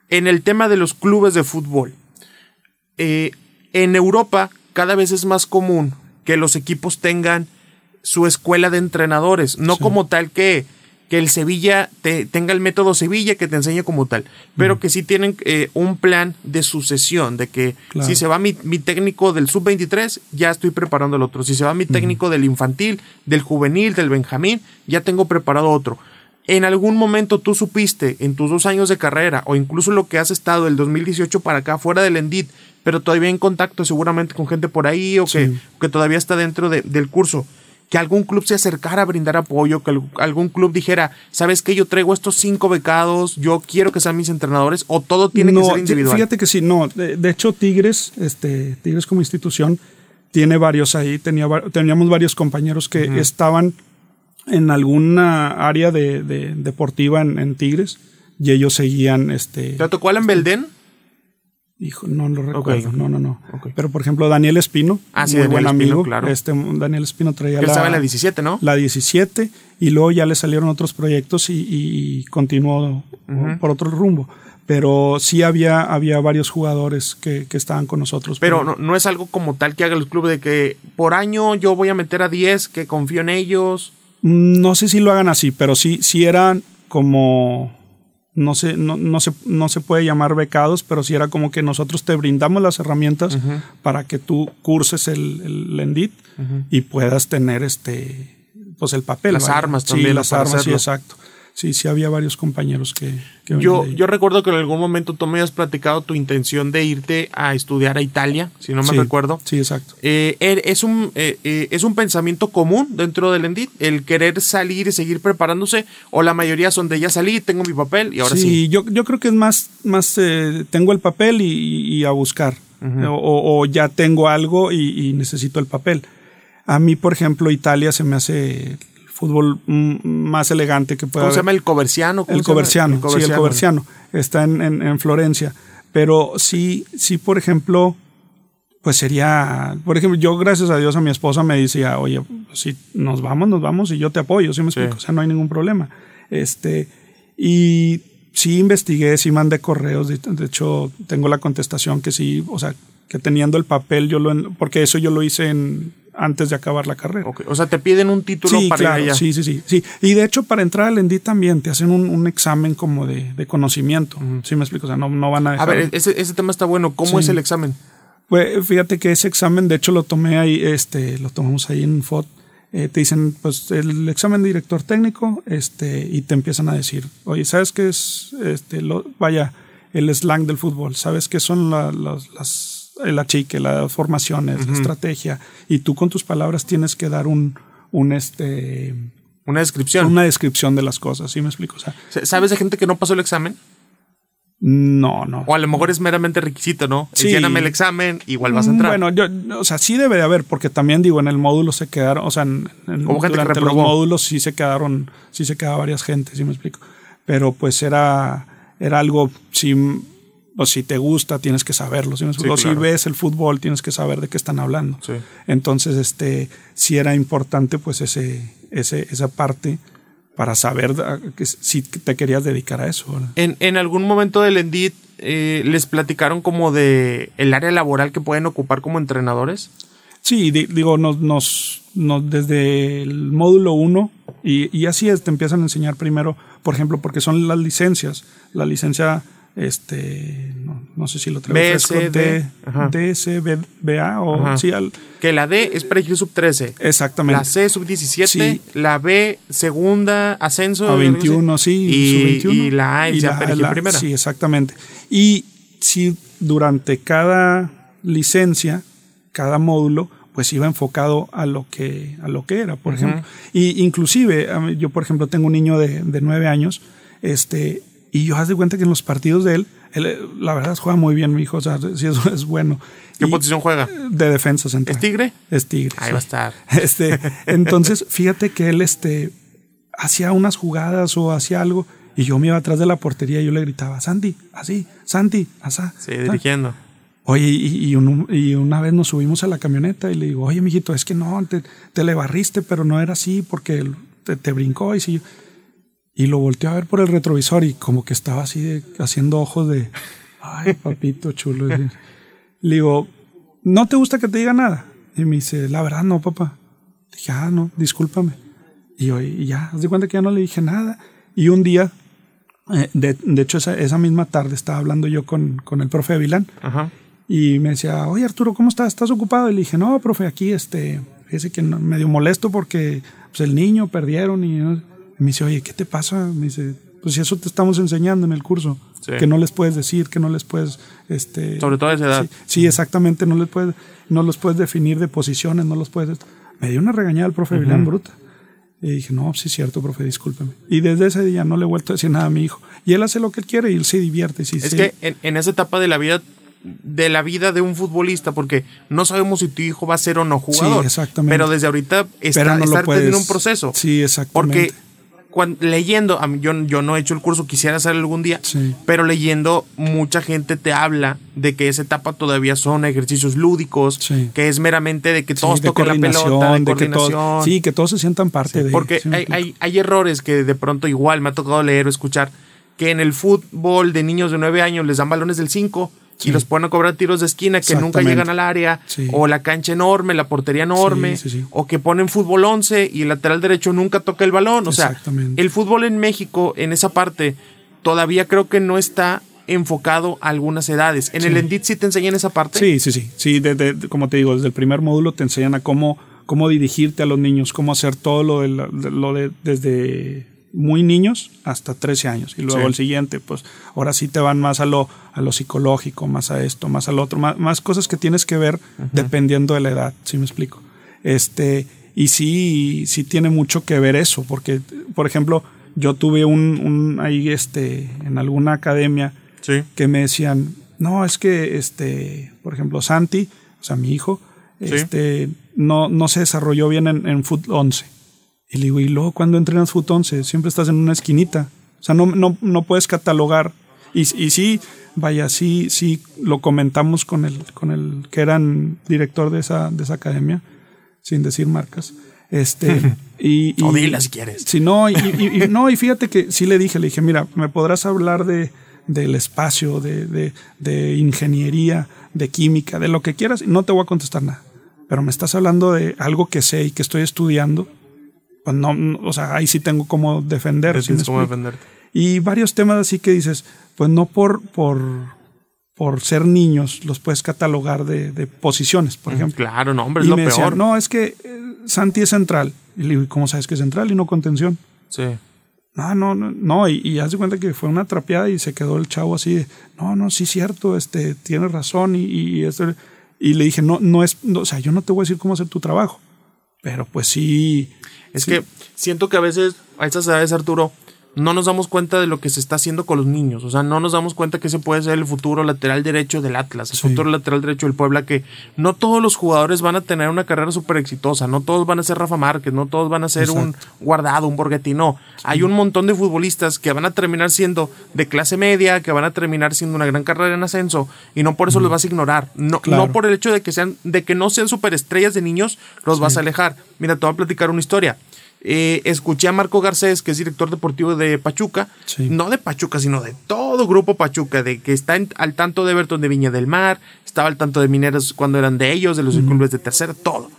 en el tema de los clubes de fútbol, eh, en Europa cada vez es más común que los equipos tengan su escuela de entrenadores, no como tal que, que el Sevilla te- tenga el método Sevilla que te enseñe como tal, pero que sí tienen eh, un plan de sucesión, de que Claro. si se va mi, mi técnico del sub-23, ya estoy preparando el otro, si se va mi técnico del infantil, del juvenil, del benjamín, ya tengo preparado otro. En algún momento tú supiste en tus dos años de carrera o incluso lo que has estado del 2018 para acá fuera del Endit, pero todavía en contacto seguramente con gente por ahí o que, que todavía está dentro de- del curso, que algún club se acercara a brindar apoyo, que al- algún club dijera, ¿sabes qué? Yo traigo estos cinco becados, yo quiero que sean mis entrenadores o todo tiene que ser individual. Fíjate que sí, no. De, de hecho, Tigres, este, Tigres como institución, tiene varios ahí. Tenía, teníamos varios compañeros que estaban en alguna área de, de- deportiva en, en Tigres y ellos seguían, este, ¿Te tocó Alan Belden? Hijo, no lo recuerdo, no, no, no. Pero por ejemplo, Daniel Espino, Ah, sí, muy Daniel buen Espino, amigo, claro. este, Daniel Espino traía Él la, estaba en la 17, ¿no? la 17 y luego ya le salieron otros proyectos y, y continuó por otro rumbo. Pero sí había, había varios jugadores que, que estaban con nosotros. Pero no, no es algo como tal que haga el club de que por año yo voy a meter a 10, que confío en ellos. No sé si lo hagan así, pero sí, sí eran como. No sé, no, no, se, no se puede llamar becados, pero sí era como que nosotros te brindamos las herramientas para que tú curses el, el Lendit y puedas tener este pues el papel. Las armas sí, también, las para armas, sí, exacto. Sí, sí había varios compañeros que, Yo, yo recuerdo que en algún momento tú me habías platicado tu intención de irte a estudiar a Italia, si no me Sí, recuerdo. Sí, exacto. Eh, er- es, un, eh, eh, ¿Es un pensamiento común dentro del Endit? El querer salir y seguir preparándose, o la mayoría son de ya salí, tengo mi papel y ahora sí. Yo, yo creo que es más, más tengo el papel y, y a buscar. o, o- o ya tengo algo y, y necesito el papel. A mí, por ejemplo, Italia se me hace fútbol mm, más elegante que puede ¿Cómo se llama haber. el coberciano? ¿Cómo El coberciano, sí, el coberciano. Está en, en- en Florencia. Pero sí, sí, por ejemplo, pues sería, por ejemplo, yo gracias a Dios a mi esposa me decía, oye, si nos vamos, nos vamos y yo te apoyo, ¿sí me Sí. explico? O sea, no hay ningún problema. Este, y sí investigué, sí mandé correos, de, de hecho tengo la contestación que sí, o sea, que teniendo el papel yo lo, porque eso yo lo hice en, antes de acabar la carrera. Ok, O sea, te piden un título Sí, para claro, ir allá. sí, sí, sí, sí. Y de hecho, para entrar al ENDI también te hacen un, un examen como de, de conocimiento. ¿Sí me explico? O sea, no, no van a A dejar. ver, ese, ese tema está bueno. ¿Cómo Sí. es el examen? Pues, fíjate que ese examen, de hecho, lo tomé ahí, este, lo tomamos ahí en FOD. Eh, te dicen, pues, el examen de director técnico, este, y te empiezan a decir, oye, ¿sabes qué es, este, lo, vaya, el slang del fútbol? ¿Sabes qué son la- las, las, el achique, las formaciones, la estrategia? Y tú con tus palabras tienes que dar un, un, este, Una descripción. una descripción de las cosas, ¿sí me explico? O sea, ¿Sabes de gente que no pasó el examen? no, no. O a lo mejor es meramente requisito, ¿no? Sí. Lléname el examen, igual vas a entrar. Bueno, yo, o sea, sí debe de haber, porque también digo, en el módulo se quedaron, o sea, en, en- Hubo gente que durante los reprobó. módulos sí se quedaron, sí se quedaba varias gente, ¿sí me explico? Pero pues era, era algo, si, o si te gusta, tienes que saberlo. O claro. Si ves el fútbol, tienes que saber de qué están hablando. Sí. Entonces, este, sí era importante, pues, ese, ese, esa parte para saber a- que si te querías dedicar a eso. En, en algún momento del Endit eh, les platicaron como de el área laboral que pueden ocupar como entrenadores. Sí, di- digo, nos, nos, nos- desde el módulo 1, y, y así es, te empiezan a enseñar primero, por ejemplo, porque son las licencias. La licencia, este, no, no sé si lo traigo B, fresco, C, D, D, ajá. D, C, B, BA, o Ajá. sí, al- Que la D es elegir sub 13. exactamente. La C sub 17, Sí. la B segunda ascenso a 21, sí, y, sub-21. y la A Y ya la- la- primera. Sí, exactamente. Y si durante cada licencia, cada módulo, pues iba enfocado a lo que, a lo que era, por ejemplo. Y inclusive, yo por ejemplo tengo un niño de, de nueve años, este, y yo haz de cuenta que en los partidos de él, él, eh, la verdad juega muy bien mi hijo, o sea, sí es, es bueno. ¿Qué Y- posición juega? De defensa central. ¿Es tigre? Es tigre. Ahí sí. va a estar. *laughs* Este, entonces, fíjate que él este, hacía unas jugadas o hacía algo y yo me iba atrás de la portería y yo le gritaba, Santi, así, Santi, asá. Sí, dirigiendo. Oye, y, y un- y una vez nos subimos a la camioneta y le digo, oye, mijito, es que no, te, te le barriste, pero no era así porque te, te brincó y sí. Y lo volteé a ver por el retrovisor y como que estaba así de- haciendo ojos de, ay, papito chulo. Le digo, ¿no te gusta que te diga nada? Y me dice, la verdad no, papá. Dije, ah, no, discúlpame. Y yo, y ya, haz de cuenta que ya no le dije nada. Y un día, eh, de, de hecho, esa, esa misma tarde estaba hablando yo con, con el profe Vilán. Ajá. Y me decía, oye Arturo, ¿cómo estás? ¿Estás ocupado? Y le dije, no, profe, aquí este, fíjese que medio molesto porque pues, el niño perdieron. Y, ¿no? Y me dice, oye, ¿qué te pasa? Me dice, pues si eso te estamos enseñando en el curso, Sí. que no les puedes decir, que no les puedes, este, Sobre todo a esa edad. Sí, sí, exactamente, no les puedes, no los puedes definir de posiciones, no los puedes. Me dio una regañada el profe Vilán bruta. Y dije, no, sí es cierto, profe, discúlpeme. Y desde ese día no le he vuelto a decir nada a mi hijo. Y él hace lo que él quiere y él se divierte. Sí, Es sí. que en, en esa etapa de la vida de la vida de un futbolista, porque no sabemos si tu hijo va a ser o no jugador. Sí, exactamente. Pero desde ahorita está, no está teniendo un proceso. Sí, exactamente. Porque leyendo, yo, yo no he hecho el curso, quisiera hacerlo algún día, Sí. pero leyendo, mucha gente te habla de que esa etapa todavía son ejercicios lúdicos, Sí. que es meramente de que Sí, todos de toquen la coordinación, pelota, de de que coordinación. todos, sí, que todos se sientan parte de. Porque ¿sí hay, hay, hay errores que de pronto igual me ha tocado leer o escuchar que en el fútbol de niños de 9 años les dan balones del 5 Sí. y los ponen a cobrar tiros de esquina que nunca llegan al área Sí. o la cancha enorme, la portería enorme Sí, sí, sí. o que ponen fútbol 11 y el lateral derecho nunca toca el balón. O sea, el fútbol en México en esa parte todavía creo que no está enfocado a algunas edades. En el Endit sí te enseñan esa parte. Sí, sí, sí. Sí, de- de- como te digo, desde el primer módulo te enseñan a cómo, cómo dirigirte a los niños, cómo hacer todo lo de- lo de desde muy niños hasta 13 años. Y luego Sí. el siguiente, pues ahora sí te van más a lo, a lo psicológico, más a esto, más al otro, más, más cosas que tienes que ver dependiendo de la edad, ¿sí me explico? Este, y sí, sí tiene mucho que ver eso, porque, por ejemplo, yo tuve un, un ahí este, en alguna academia, Sí. que me decían, no, es que, este, por ejemplo, Santi, o sea, mi hijo, este, no, no se desarrolló bien en, en Foot 11. Y le digo, y luego cuando entrenas Foot 11, siempre estás en una esquinita. O sea, no, no, no puedes catalogar. Y, y sí, vaya, sí, sí, lo comentamos con el, con el que era director de esa, de esa academia, sin decir marcas. Este, *laughs* y, y- O dila si quieres. Sí, no, y, no, y fíjate que sí le dije, le dije, mira, me podrás hablar de del espacio, de, de, de ingeniería, de química, de lo que quieras, y no te voy a contestar nada. pero me estás hablando de algo que sé y que estoy estudiando, pues no, o sea, ahí sí tengo como defender. cómo defenderte. Y varios temas así que dices, pues no por, por, por ser niños los puedes catalogar de, posiciones, por ejemplo. Claro, no, hombre, es lo peor. no, es que eh, Santi es central. Y le digo, ¿cómo sabes que es central y no contención? Sí. No, no, no, no, y, y haz cuenta que fue una trapeada y se quedó el chavo así de, no, no, sí, cierto, este, tienes razón, y, y, y le dije, no, no es, o sea, yo no te voy a decir cómo hacer tu trabajo, pero pues sí. Es que siento que a veces, a esas edades, Arturo, no nos damos cuenta de lo que se está haciendo con los niños. O sea, no nos damos cuenta que ese puede ser el futuro lateral derecho del Atlas, el futuro lateral derecho del Puebla, que no todos los jugadores van a tener una carrera súper exitosa, no todos van a ser Rafa Márquez, no todos van a ser un guardado, un Borghetti, no. Hay un montón de futbolistas que van a terminar siendo de clase media, que van a terminar siendo una gran carrera en ascenso, y no por eso los vas a ignorar. No, no por el hecho de que sean, de que no sean superestrellas de niños, los vas a alejar. Mira, te voy a platicar una historia. Eh, escuché a Marco Garcés, que es director deportivo de Pachuca, no de Pachuca, sino de todo Grupo Pachuca, de que está al tanto de Everton de Viña del Mar, estaba al tanto de Mineros cuando eran de ellos, de los clubes de tercera, todo.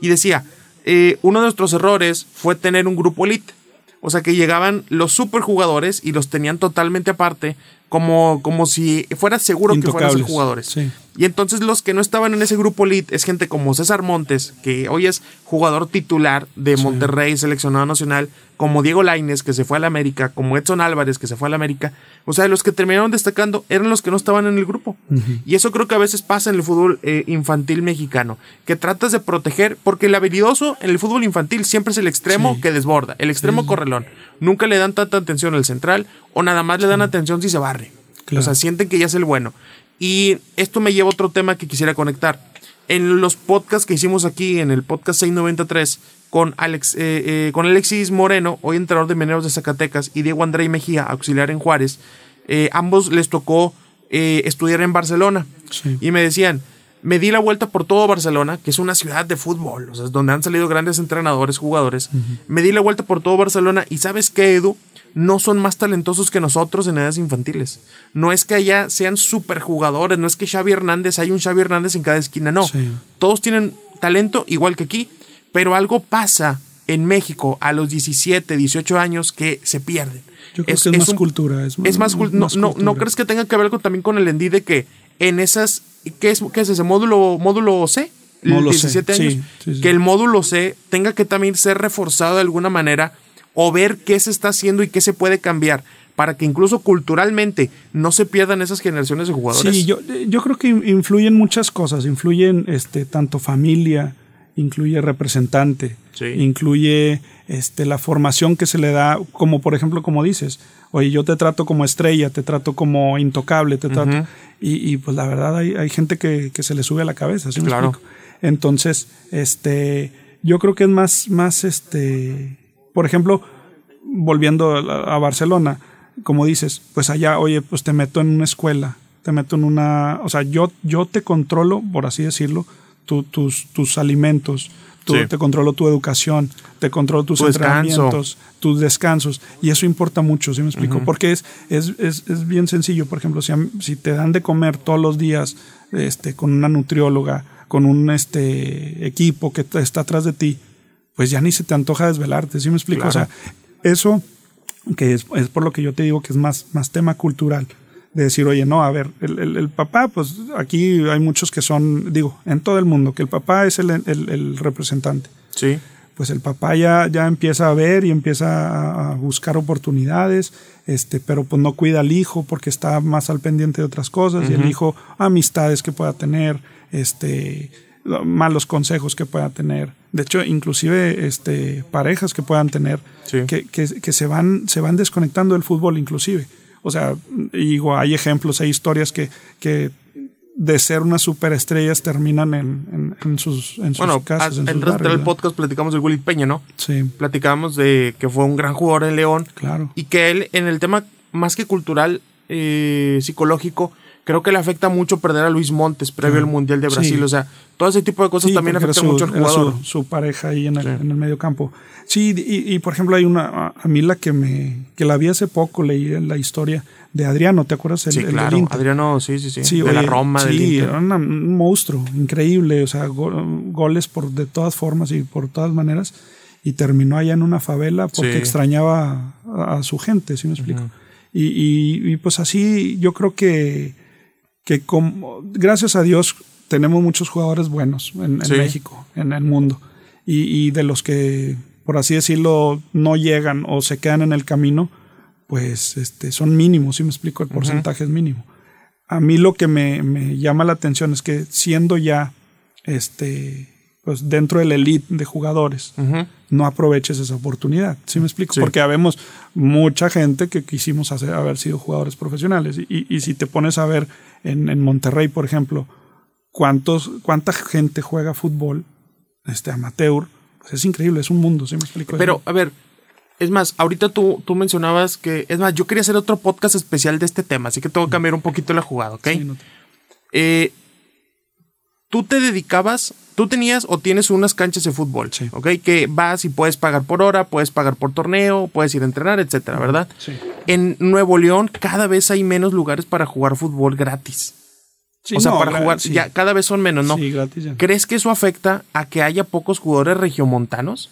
Y decía, eh, uno de nuestros errores fue tener un grupo elite. O sea que llegaban los superjugadores y los tenían totalmente aparte como, como si fuera seguro que fueran jugadores. Y entonces los que no estaban en ese grupo elite es gente como César Montes, que hoy es jugador titular de Monterrey, seleccionado nacional, como Diego Laines, que se fue a la América, como Edson Álvarez, que se fue a la América. O sea, los que terminaron destacando eran los que no estaban en el grupo. Y eso creo que a veces pasa en el fútbol eh, infantil mexicano, que tratas de proteger, porque el habilidoso en el fútbol infantil siempre es el extremo que desborda, el extremo correlón. Nunca le dan tanta atención al central o nada más le dan atención si se barre. O sea, sienten que ya es el bueno. Y esto me lleva a otro tema que quisiera conectar. En los podcasts que hicimos aquí, en el podcast 693, con, Alex, eh, eh, con Alexis Moreno, hoy entrenador de Mineros de Zacatecas, y Diego André Mejía, auxiliar en Juárez, eh, ambos les tocó estudiar en Barcelona. Y me decían, me di la vuelta por todo Barcelona, que es una ciudad de fútbol, o sea, es donde han salido grandes entrenadores, jugadores. Me di la vuelta por todo Barcelona y ¿sabes qué, Edu? no son más talentosos que nosotros en edades infantiles. No es que allá sean superjugadores, no es que Xavi Hernández, hay un Xavi Hernández en cada esquina, no. Todos tienen talento igual que aquí, pero algo pasa en México a los 17, 18 años que se pierden. Yo creo es, que es, más cultura. Es, más, no, no, no, crees que tenga que ver algo también con el Endí de que en esas, ¿qué es, qué es ese módulo, módulo C? Módulo 17 años, que el módulo C tenga que también ser reforzado de alguna manera o ver qué se está haciendo y qué se puede cambiar para que incluso culturalmente no se pierdan esas generaciones de jugadores. Sí, yo, yo creo que influyen muchas cosas, influyen este, tanto familia, incluye representante, incluye este, la formación que se le da, como por ejemplo, como dices, oye, yo te trato como estrella, te trato como intocable, te trato... y, pues la verdad hay, hay gente que, que, se le sube a la cabeza, ¿sí claro. Entonces, este, yo creo que es más, más, este, por ejemplo, volviendo a, Barcelona, como dices, pues allá, oye, pues te meto en una escuela, te meto en una, o sea, yo, yo te controlo, por así decirlo, tus, tus alimentos, te controlo tu educación, te controlo tus entrenamientos, tus descansos, y eso importa mucho, ¿sí me explico? Porque es, es, es, es, bien sencillo, por ejemplo, si, si te dan de comer todos los días este, con una nutrióloga, con un este, equipo que está atrás de ti, pues ya ni se te antoja desvelarte, ¿sí me explico? O sea, eso que es, por lo que yo te digo que es más, más tema cultural, de decir, oye, no, a ver, el, papá, pues aquí hay muchos que son, digo, en todo el mundo, que el papá es el, representante. Sí. Pues el papá ya, ya empieza a ver y empieza a, buscar oportunidades, este, pero pues no cuida al hijo porque está más al pendiente de otras cosas, y el hijo, amistades que pueda tener, este, malos consejos que pueda tener. De hecho, inclusive este, parejas que puedan tener que, que, se, van, se van desconectando del fútbol inclusive. O sea, digo, hay ejemplos, hay historias que, que de ser unas superestrellas terminan en, en, sus, en sus bueno, casas. En, el podcast platicamos de Willy Peña, ¿no? Sí. Platicamos de que fue un gran jugador en León. Claro. Y que él, en el tema más que cultural, eh, psicológico, creo que le afecta mucho perder a Luis Montes previo al Mundial de Brasil. Sí. O sea, todo ese tipo de cosas Sí, también afecta su- mucho al jugador. Su, su pareja ahí en el, en el medio campo. Sí, y, y, por ejemplo hay una, a- mí la que me, que la vi hace poco, leí en la historia de Adriano, ¿te acuerdas? El, Sí, claro. Adriano, sí, sí, sí. Sí, de la Roma, del sí, Inter. era una- un monstruo, increíble, o sea, go- goles por de todas formas y por todas maneras, y terminó allá en una favela porque Sí. extrañaba a, a su gente, ¿sí me explico? y, y- y, pues así yo creo que, que como, gracias a Dios tenemos muchos jugadores buenos en, en Sí. México, en el mundo, y, y de los que, por así decirlo, no llegan o se quedan en el camino, pues este, son mínimos, ¿sí me explico? El porcentaje es mínimo. A mí lo que me, me llama la atención es que siendo ya este, pues dentro del elite de jugadores, no aproveches esa oportunidad. ¿Sí me explico? Sí. Porque habemos mucha gente que quisimos hacer, haber sido jugadores profesionales. Y, y- y si te pones a ver en, en Monterrey, por ejemplo, cuántos, cuánta gente juega fútbol este, amateur, pues es increíble, es un mundo, ¿sí me explico? Pero, a ver, es más, ahorita tú, tú mencionabas que, es más, yo quería hacer otro podcast especial de este tema, así que tengo que cambiar un poquito la jugada, ¿ok? Sí, no te- Eh, tú te dedicabas, tú tenías o tienes unas canchas de fútbol, Sí. ¿ok? Que vas y puedes pagar por hora, puedes pagar por torneo, puedes ir a entrenar, etcétera, ¿verdad? Sí. En Nuevo León cada vez hay menos lugares para jugar fútbol gratis. Sí, o sea, no, para jugar, sí. ya cada vez son menos, ¿no? Sí, gratis ya. ¿Crees que eso afecta a que haya pocos jugadores regiomontanos?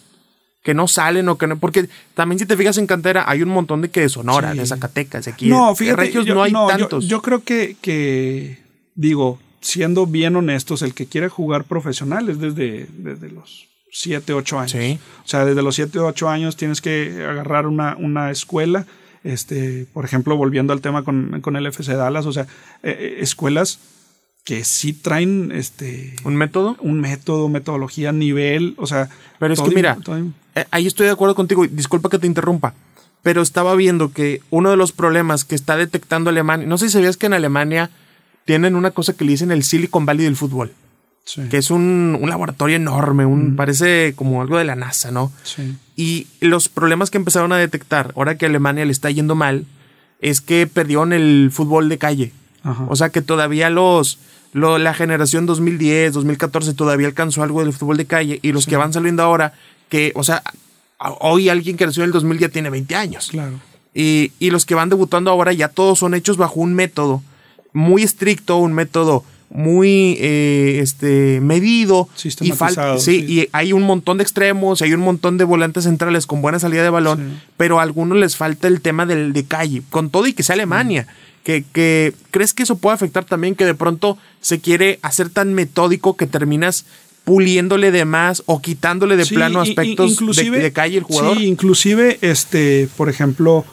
Que no salen o que no. Porque también, si te fijas en cantera, hay un montón de que de Sonora, de Zacatecas, de aquí. No, fíjate, regios yo, no hay tantos. Yo, creo que, que, digo, siendo bien honestos, el que quiere jugar profesional es desde, desde los 7, 8 años. Sí. O sea, desde los 7, 8 años tienes que agarrar una, una escuela. Este, por ejemplo, volviendo al tema con, con el FC Dallas, o sea, eh, eh, escuelas que sí traen este ¿Un método? un método, metodología, nivel, o sea. Pero es que mira, eh, ahí estoy de acuerdo contigo. y Disculpa que te interrumpa. Pero estaba viendo que uno de los problemas que está detectando Alemania. No sé si sabías que en Alemania tienen una cosa que le dicen el Silicon Valley del fútbol. sí, Que es un, un laboratorio enorme. Un, Parece como algo de la NASA, ¿no? sí. Y los problemas que empezaron a detectar, ahora que a Alemania le está yendo mal, es que perdieron el fútbol de calle. Ajá. O sea que todavía los, lo- la generación 2010, 2014 todavía alcanzó algo del fútbol de calle y los que van saliendo ahora, que, o sea, hoy alguien que nació en el 2000 ya tiene 20 años. Claro. Y, y los que van debutando ahora ya todos son hechos bajo un método muy estricto, un método muy eh, este medido y sí, sí. y hay un montón de extremos, hay un montón de volantes centrales con buena salida de balón, Sí. pero a algunos les falta el tema del de calle, con todo y que sea Alemania. Que, que crees que eso puede afectar también que de pronto se quiere hacer tan metódico que terminas puliéndole de más o quitándole de plano aspectos de- de, calle el jugador. Sí, inclusive, este, por ejemplo,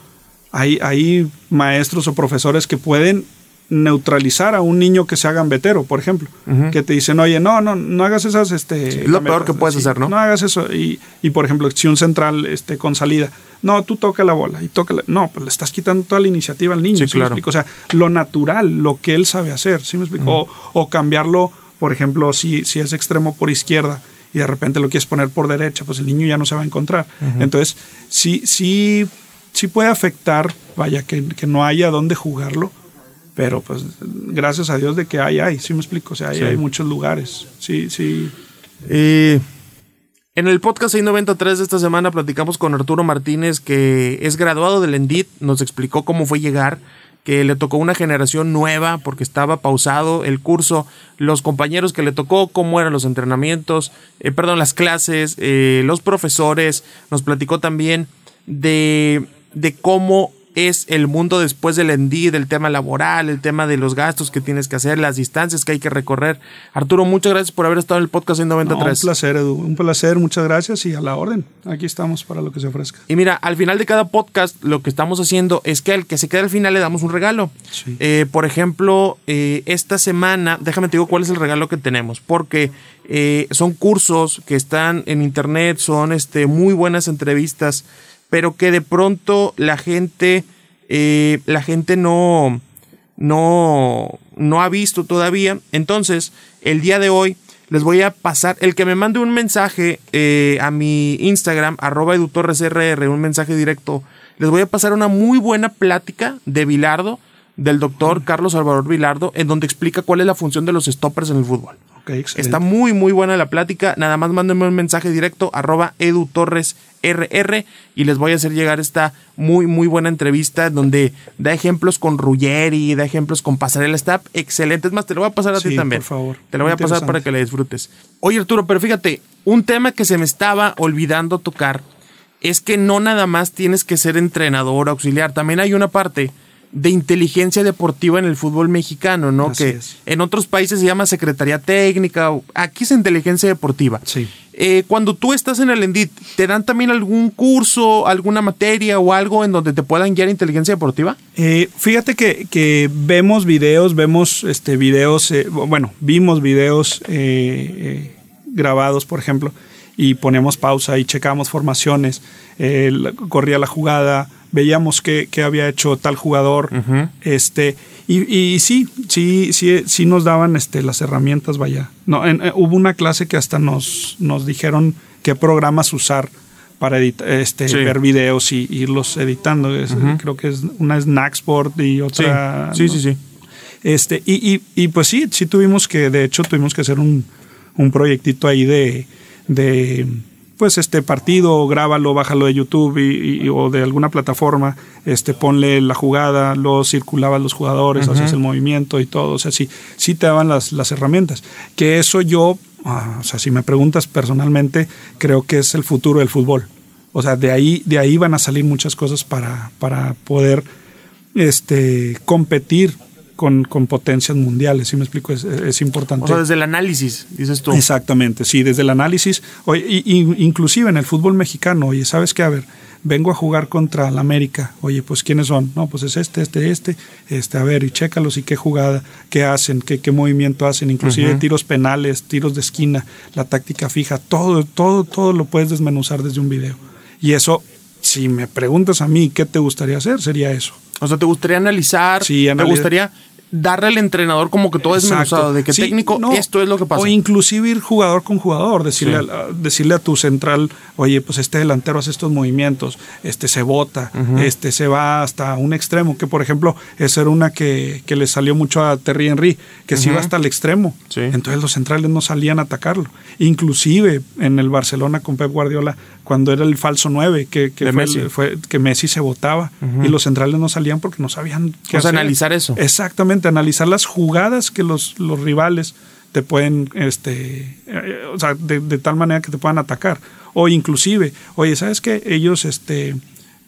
hay, hay maestros o profesores que pueden neutralizar a un niño que sea gambetero, por ejemplo, que te dicen, oye, no, no, no hagas esas, este, Sí, lo peor que puedes hacer, ¿no? No hagas eso. Y, y, por ejemplo, si un central, este, con salida, no, tú toca la bola y toca la- no, pues le estás quitando toda la iniciativa al niño, Sí, ¿sí me claro. explico? O sea, lo natural, lo que él sabe hacer, ¿sí me explico? o, o cambiarlo, por ejemplo, si, si es extremo por izquierda y de repente lo quieres poner por derecha, pues el niño ya no se va a encontrar. Entonces, sí, sí, sí puede afectar, vaya, que, que no haya dónde jugarlo, pero pues gracias a Dios de que hay, hay, ¿sí me explico? O sea, hay, Sí. hay muchos lugares. Sí, sí. Eh, en el podcast 693 de esta semana platicamos con Arturo Martínez, que es graduado del ENDIT, nos explicó cómo fue llegar, que le tocó una generación nueva porque estaba pausado el curso, los compañeros que le tocó, cómo eran los entrenamientos, eh, perdón, las clases, eh, los profesores, nos platicó también de, de cómo es el mundo después del ENDI, del tema laboral, el tema de los gastos que tienes que hacer, las distancias que hay que recorrer. Arturo, muchas gracias por haber estado en el podcast en No, un 93. placer, Edu. Un placer, muchas gracias y a la orden. Aquí estamos para lo que se ofrezca. y mira, al final de cada podcast lo que estamos haciendo es que al que se quede al final le damos un regalo. Sí. Eh, por ejemplo, eh, esta semana, déjame te digo cuál es el regalo que tenemos, porque eh, son cursos que están en internet, son este, muy buenas entrevistas, pero que de pronto la gente, eh, la gente no, no, no ha visto todavía. Entonces, el día de hoy les voy a pasar, el que me mande un mensaje eh, a mi Instagram, arroba edutorresrr, un mensaje directo, les voy a pasar una muy buena plática de Bilardo del doctor Carlos Salvador Vilardo, en donde explica cuál es la función de los stoppers en el fútbol. Está muy, muy buena la plática. Nada más mándenme un mensaje directo, arroba Edu Torres RR, y les voy a hacer llegar esta muy, muy buena entrevista donde da ejemplos con Ruggeri, da ejemplos con Pasarela Stap. Excelente. Es más, te lo voy a pasar a ti también. Por favor. Te lo voy a pasar para que le disfrutes. Oye, Arturo, pero fíjate, un tema que se me estaba olvidando tocar es que no nada más tienes que ser entrenador auxiliar. También hay una parte de inteligencia deportiva en el fútbol mexicano, ¿no? que en otros países se llama Secretaría Técnica, aquí es inteligencia deportiva. Sí. Eh, cuando tú estás en el ENDIT, ¿te dan también algún curso, alguna materia o algo en donde te puedan guiar inteligencia deportiva? Eh, fíjate que, vemos videos, vemos este videos, eh, bueno, vimos videos grabados, por ejemplo, y ponemos pausa y checamos formaciones, corría la jugada, veíamos qué, había hecho tal jugador, este, y, sí, sí, sí, sí nos daban este, las herramientas, vaya. No, eh, hubo una clase que hasta nos, nos dijeron qué programas usar para este, ver videos y, irlos editando. Creo que es una es Naxport y otra. Sí, sí, sí, Este, y, y, pues sí, sí tuvimos que, de hecho, tuvimos que hacer un, un proyectito ahí de, de pues este partido, grábalo, bájalo de YouTube y, o de alguna plataforma, este, ponle la jugada, lo circulabas los jugadores, haces el movimiento y todo, o sea, sí, sí te daban las, las herramientas. Que eso yo, ah, o sea, si me preguntas personalmente, creo que es el futuro del fútbol. O sea, de ahí, de ahí van a salir muchas cosas para, para poder este, competir con, con potencias mundiales, ¿sí me explico? Es, es, importante. O sea, desde el análisis, dices tú. Exactamente, sí, desde el análisis. Oye, y, inclusive en el fútbol mexicano, oye, ¿sabes qué? A ver, vengo a jugar contra la América. Oye, pues ¿quiénes son? No, pues es este, este, este. Este, a ver, y chécalos y qué jugada, qué hacen, qué, qué movimiento hacen, inclusive tiros penales, tiros de esquina, la táctica fija, todo, todo, todo lo puedes desmenuzar desde un video. Y eso, si me preguntas a mí qué te gustaría hacer, sería eso. O sea, ¿te gustaría analizar? Sí, ¿Te gustaría darle al entrenador como que todo es desmenuzado, de que técnico, esto es lo que pasa. O inclusive ir jugador con jugador, decirle, a, decirle a tu central, oye, pues este delantero hace estos movimientos, este se bota, este se va hasta un extremo, que por ejemplo, esa era una que, que le salió mucho a Terry Henry, que se iba hasta el extremo. Entonces los centrales no salían a atacarlo. Inclusive en el Barcelona con Pep Guardiola, cuando era el falso 9, que, que, Messi. Fue, que Messi se botaba y los centrales no salían porque no sabían qué hacer. analizar eso. Exactamente analizar las jugadas que los, los rivales te pueden, este, eh, o sea, de, tal manera que te puedan atacar. O inclusive, oye, ¿sabes qué? Ellos, este,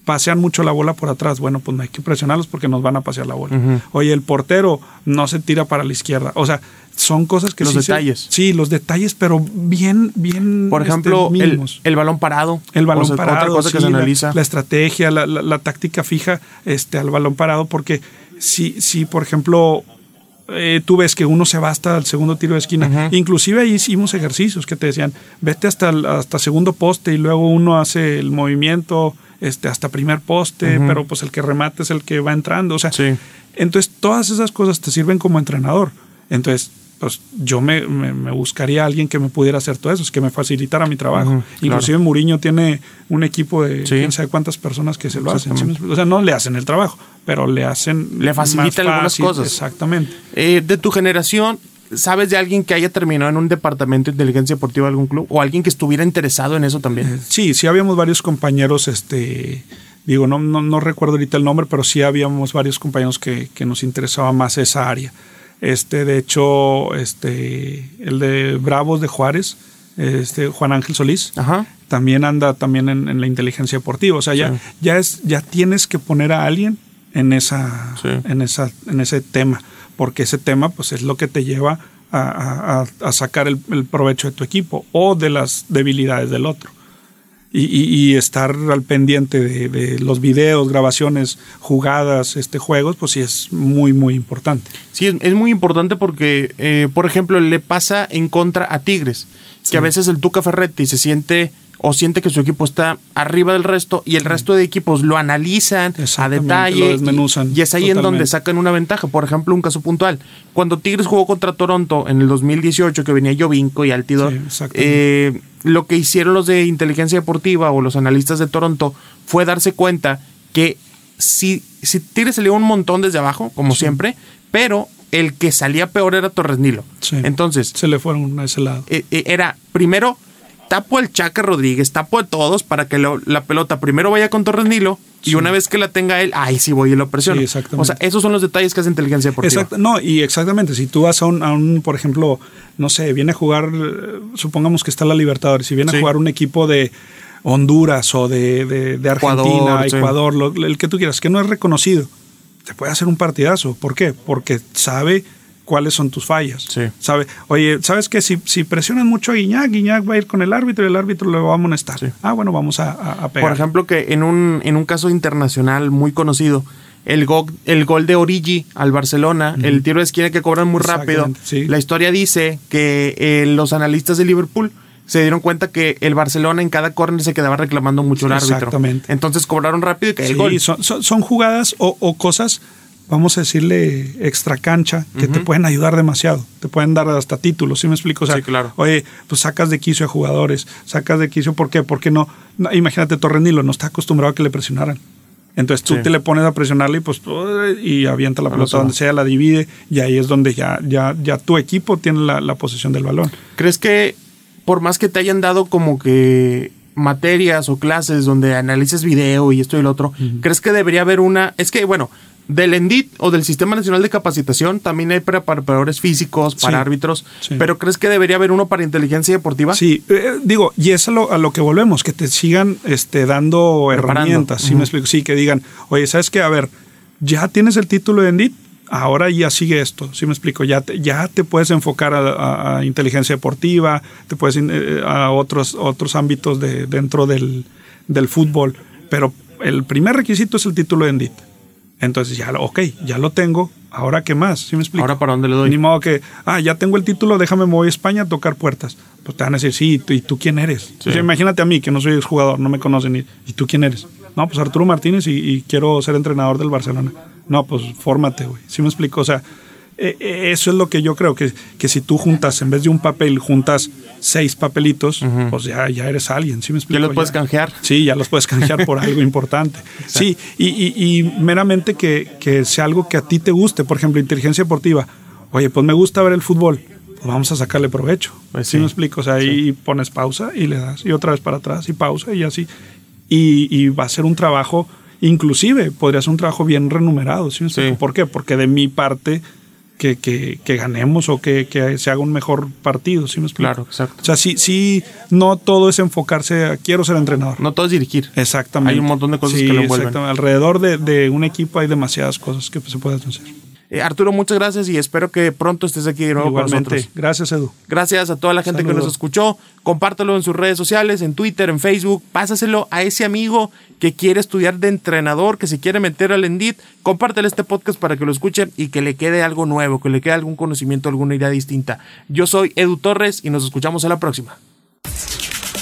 pasean mucho la bola por atrás. Bueno, pues no hay que presionarlos porque nos van a pasear la bola. Oye, el portero no se tira para la izquierda. O sea, son cosas que los detalles. sí, los detalles, pero bien, bien. Por este, ejemplo, el, balón parado. El balón parado. cosa que se analiza. La, estrategia, la, la, táctica fija este, al balón parado, porque si, si por ejemplo, eh, tú ves que uno se va hasta el segundo tiro de esquina. Inclusive ahí hicimos ejercicios que te decían, vete hasta el hasta segundo poste y luego uno hace el movimiento este, hasta primer poste, pero pues el que remate es el que va entrando. O sea, entonces todas esas cosas te sirven como entrenador. Entonces, pues yo me, me, buscaría a alguien que me pudiera hacer todo eso, que me facilitara mi trabajo. Inclusive Muriño tiene un equipo de quién sabe cuántas personas que se lo hacen. O sea, no le hacen el trabajo, pero le hacen... Le facilitan algunas cosas. Exactamente. Eh, de tu generación, ¿sabes de alguien que haya terminado en un departamento de inteligencia deportiva de algún club? ¿O alguien que estuviera interesado en eso también? Eh, sí, sí habíamos varios compañeros, este... Digo, no, no, no recuerdo ahorita el nombre, pero sí habíamos varios compañeros que, que nos interesaba más esa área. Este, de hecho, este, el de Bravos de Juárez, este, Juan Ángel Solís, también anda también en, la inteligencia deportiva. O sea, ya, ya es, ya tienes que poner a alguien en esa, en esa, en ese tema, porque ese tema, pues, es lo que te lleva a, sacar el, provecho de tu equipo o de las debilidades del otro y, estar al pendiente de, los videos, grabaciones, jugadas, este juegos, pues sí es muy, muy importante. Sí, es, muy importante porque, eh, por ejemplo, le pasa en contra a Tigres, que a veces el Tuca Ferretti se siente o siente que su equipo está arriba del resto y el resto de equipos lo analizan a detalle y, es ahí en donde sacan una ventaja. Por ejemplo, un caso puntual. Cuando Tigres jugó contra Toronto en el 2018, que venía Jovinko y Altidor, eh, lo que hicieron los de inteligencia deportiva o los analistas de Toronto fue darse cuenta que si, si Tigres salió un montón desde abajo, como siempre, pero el que salía peor era Torres Nilo. Sí. Entonces, Se le fueron a ese lado. eh, eh, era primero tapo al Chaca Rodríguez, tapo a todos para que lo- la pelota primero vaya con Torres Nilo y una vez que la tenga él, ahí sí voy y lo presiono. Sí, exactamente. O sea, esos son los detalles que hace inteligencia deportiva. Exacto, no, y exactamente, si tú vas a un, a un, por ejemplo, no sé, viene a jugar, supongamos que está la Libertadores, si viene Sí. a jugar un equipo de Honduras o de, de- de Argentina. Ecuador, lo- el que tú quieras, que no es reconocido, te puede hacer un partidazo. ¿Por qué? Porque sabe cuáles son tus fallas. Sí. Sabe, oye, ¿sabes qué? Si, si presionan mucho a Guiñac, Guiñac va a ir con el árbitro y el árbitro lo va a amonestar. Sí. Ah, bueno, vamos a, a- a pegar. Por ejemplo, que en un, en un caso internacional muy conocido, el, go- el gol de Origi al Barcelona, el tiro de esquina que cobran muy rápido. Sí. La historia dice que eh, los analistas de Liverpool se dieron cuenta que el Barcelona en cada córner se quedaba reclamando mucho el árbitro. Exactamente. Entonces cobraron rápido y cae el gol. son, son- son jugadas o, o cosas, vamos a decirle, extra cancha, que te pueden ayudar demasiado. Te pueden dar hasta títulos, ¿sí me explico? O sea, Sí, claro. oye, pues sacas de quicio a jugadores, sacas de quicio, ¿por qué? Porque no, no imagínate, Torrenilo no está acostumbrado a que le presionaran. Entonces tú Sí. te le pones a presionarle y pues y avienta la pelota no. donde sea, la divide y ahí es donde ya, ya, ya tu equipo tiene la, la posesión del balón. ¿Crees que por más que te hayan dado como que materias o clases donde analices video y esto y lo otro, crees que debería haber una... Es que, bueno, del ENDIT o del Sistema Nacional de Capacitación también hay para preparadores físicos, para Sí, árbitros, sí. pero ¿crees que debería haber uno para inteligencia deportiva? Sí, eh, digo, y es a lo, a lo que volvemos, que te sigan este, dando Preparando. herramientas, ¿sí me explico? Sí, que digan, oye, ¿sabes qué? A ver, ya tienes el título de Endit, ahora ya sigue esto, ¿sí me explico? Ya te, ya te puedes enfocar a, a- a inteligencia deportiva, te puedes in- eh, a otros, otros ámbitos de, dentro del, del fútbol, pero el primer requisito es el título de Endit. Entonces ya, lo- ok, ya lo tengo, ahora qué más, ¿sí me explico? Ahora para dónde le doy. Ni modo que, ah, ya tengo el título, déjame me voy a España a tocar puertas. Pues te van a decir, sí, ¿y tú, quién eres? Imagínate a mí, que no soy jugador, no me conocen. ¿Y, ¿y tú quién eres? No, pues Arturo Martínez y, y quiero ser entrenador del Barcelona. No, pues fórmate, güey. ¿Sí me explico? O sea, eh, eh, eso es lo que yo creo, que, que si tú juntas, en vez de un papel, juntas seis papelitos, pues ya, ya eres alguien. ¿Sí me explico? Ya los puedes canjear. Sí, ya los puedes canjear por algo *laughs* importante. Sí, y, y- y meramente que, que sea algo que a ti te guste. Por ejemplo, inteligencia deportiva. Oye, pues me gusta ver el fútbol. Pues vamos a sacarle provecho. Pues ¿Sí, sí. me explico? O sea, ahí pones pausa y le das. Y otra vez para atrás y pausa y así. Y, y va a ser un trabajo, inclusive podría ser un trabajo bien remunerado. ¿sí me explico? Sí. ¿Por qué? Porque de mi parte... Que, que- que ganemos o que, que se haga un mejor partido, ¿sí me explico? Claro, exacto. O sea, sí, sí, no todo es enfocarse a quiero ser entrenador. No todo es dirigir. Exactamente. Hay un montón de cosas Sí, que lo envuelven. Alrededor de, de un equipo hay demasiadas cosas que se pueden hacer. Eh, Arturo, muchas gracias y espero que pronto estés aquí de nuevo con Igualmente. nosotros. Gracias, Edu. Gracias a toda la gente que nos escuchó. Compártelo en sus redes sociales, en Twitter, en Facebook. Pásaselo a ese amigo que quiere estudiar de entrenador, que se quiere meter al Endit. Compártele este podcast para que lo escuche y que le quede algo nuevo, que le quede algún conocimiento, alguna idea distinta. Yo soy Edu Torres y nos escuchamos a la próxima.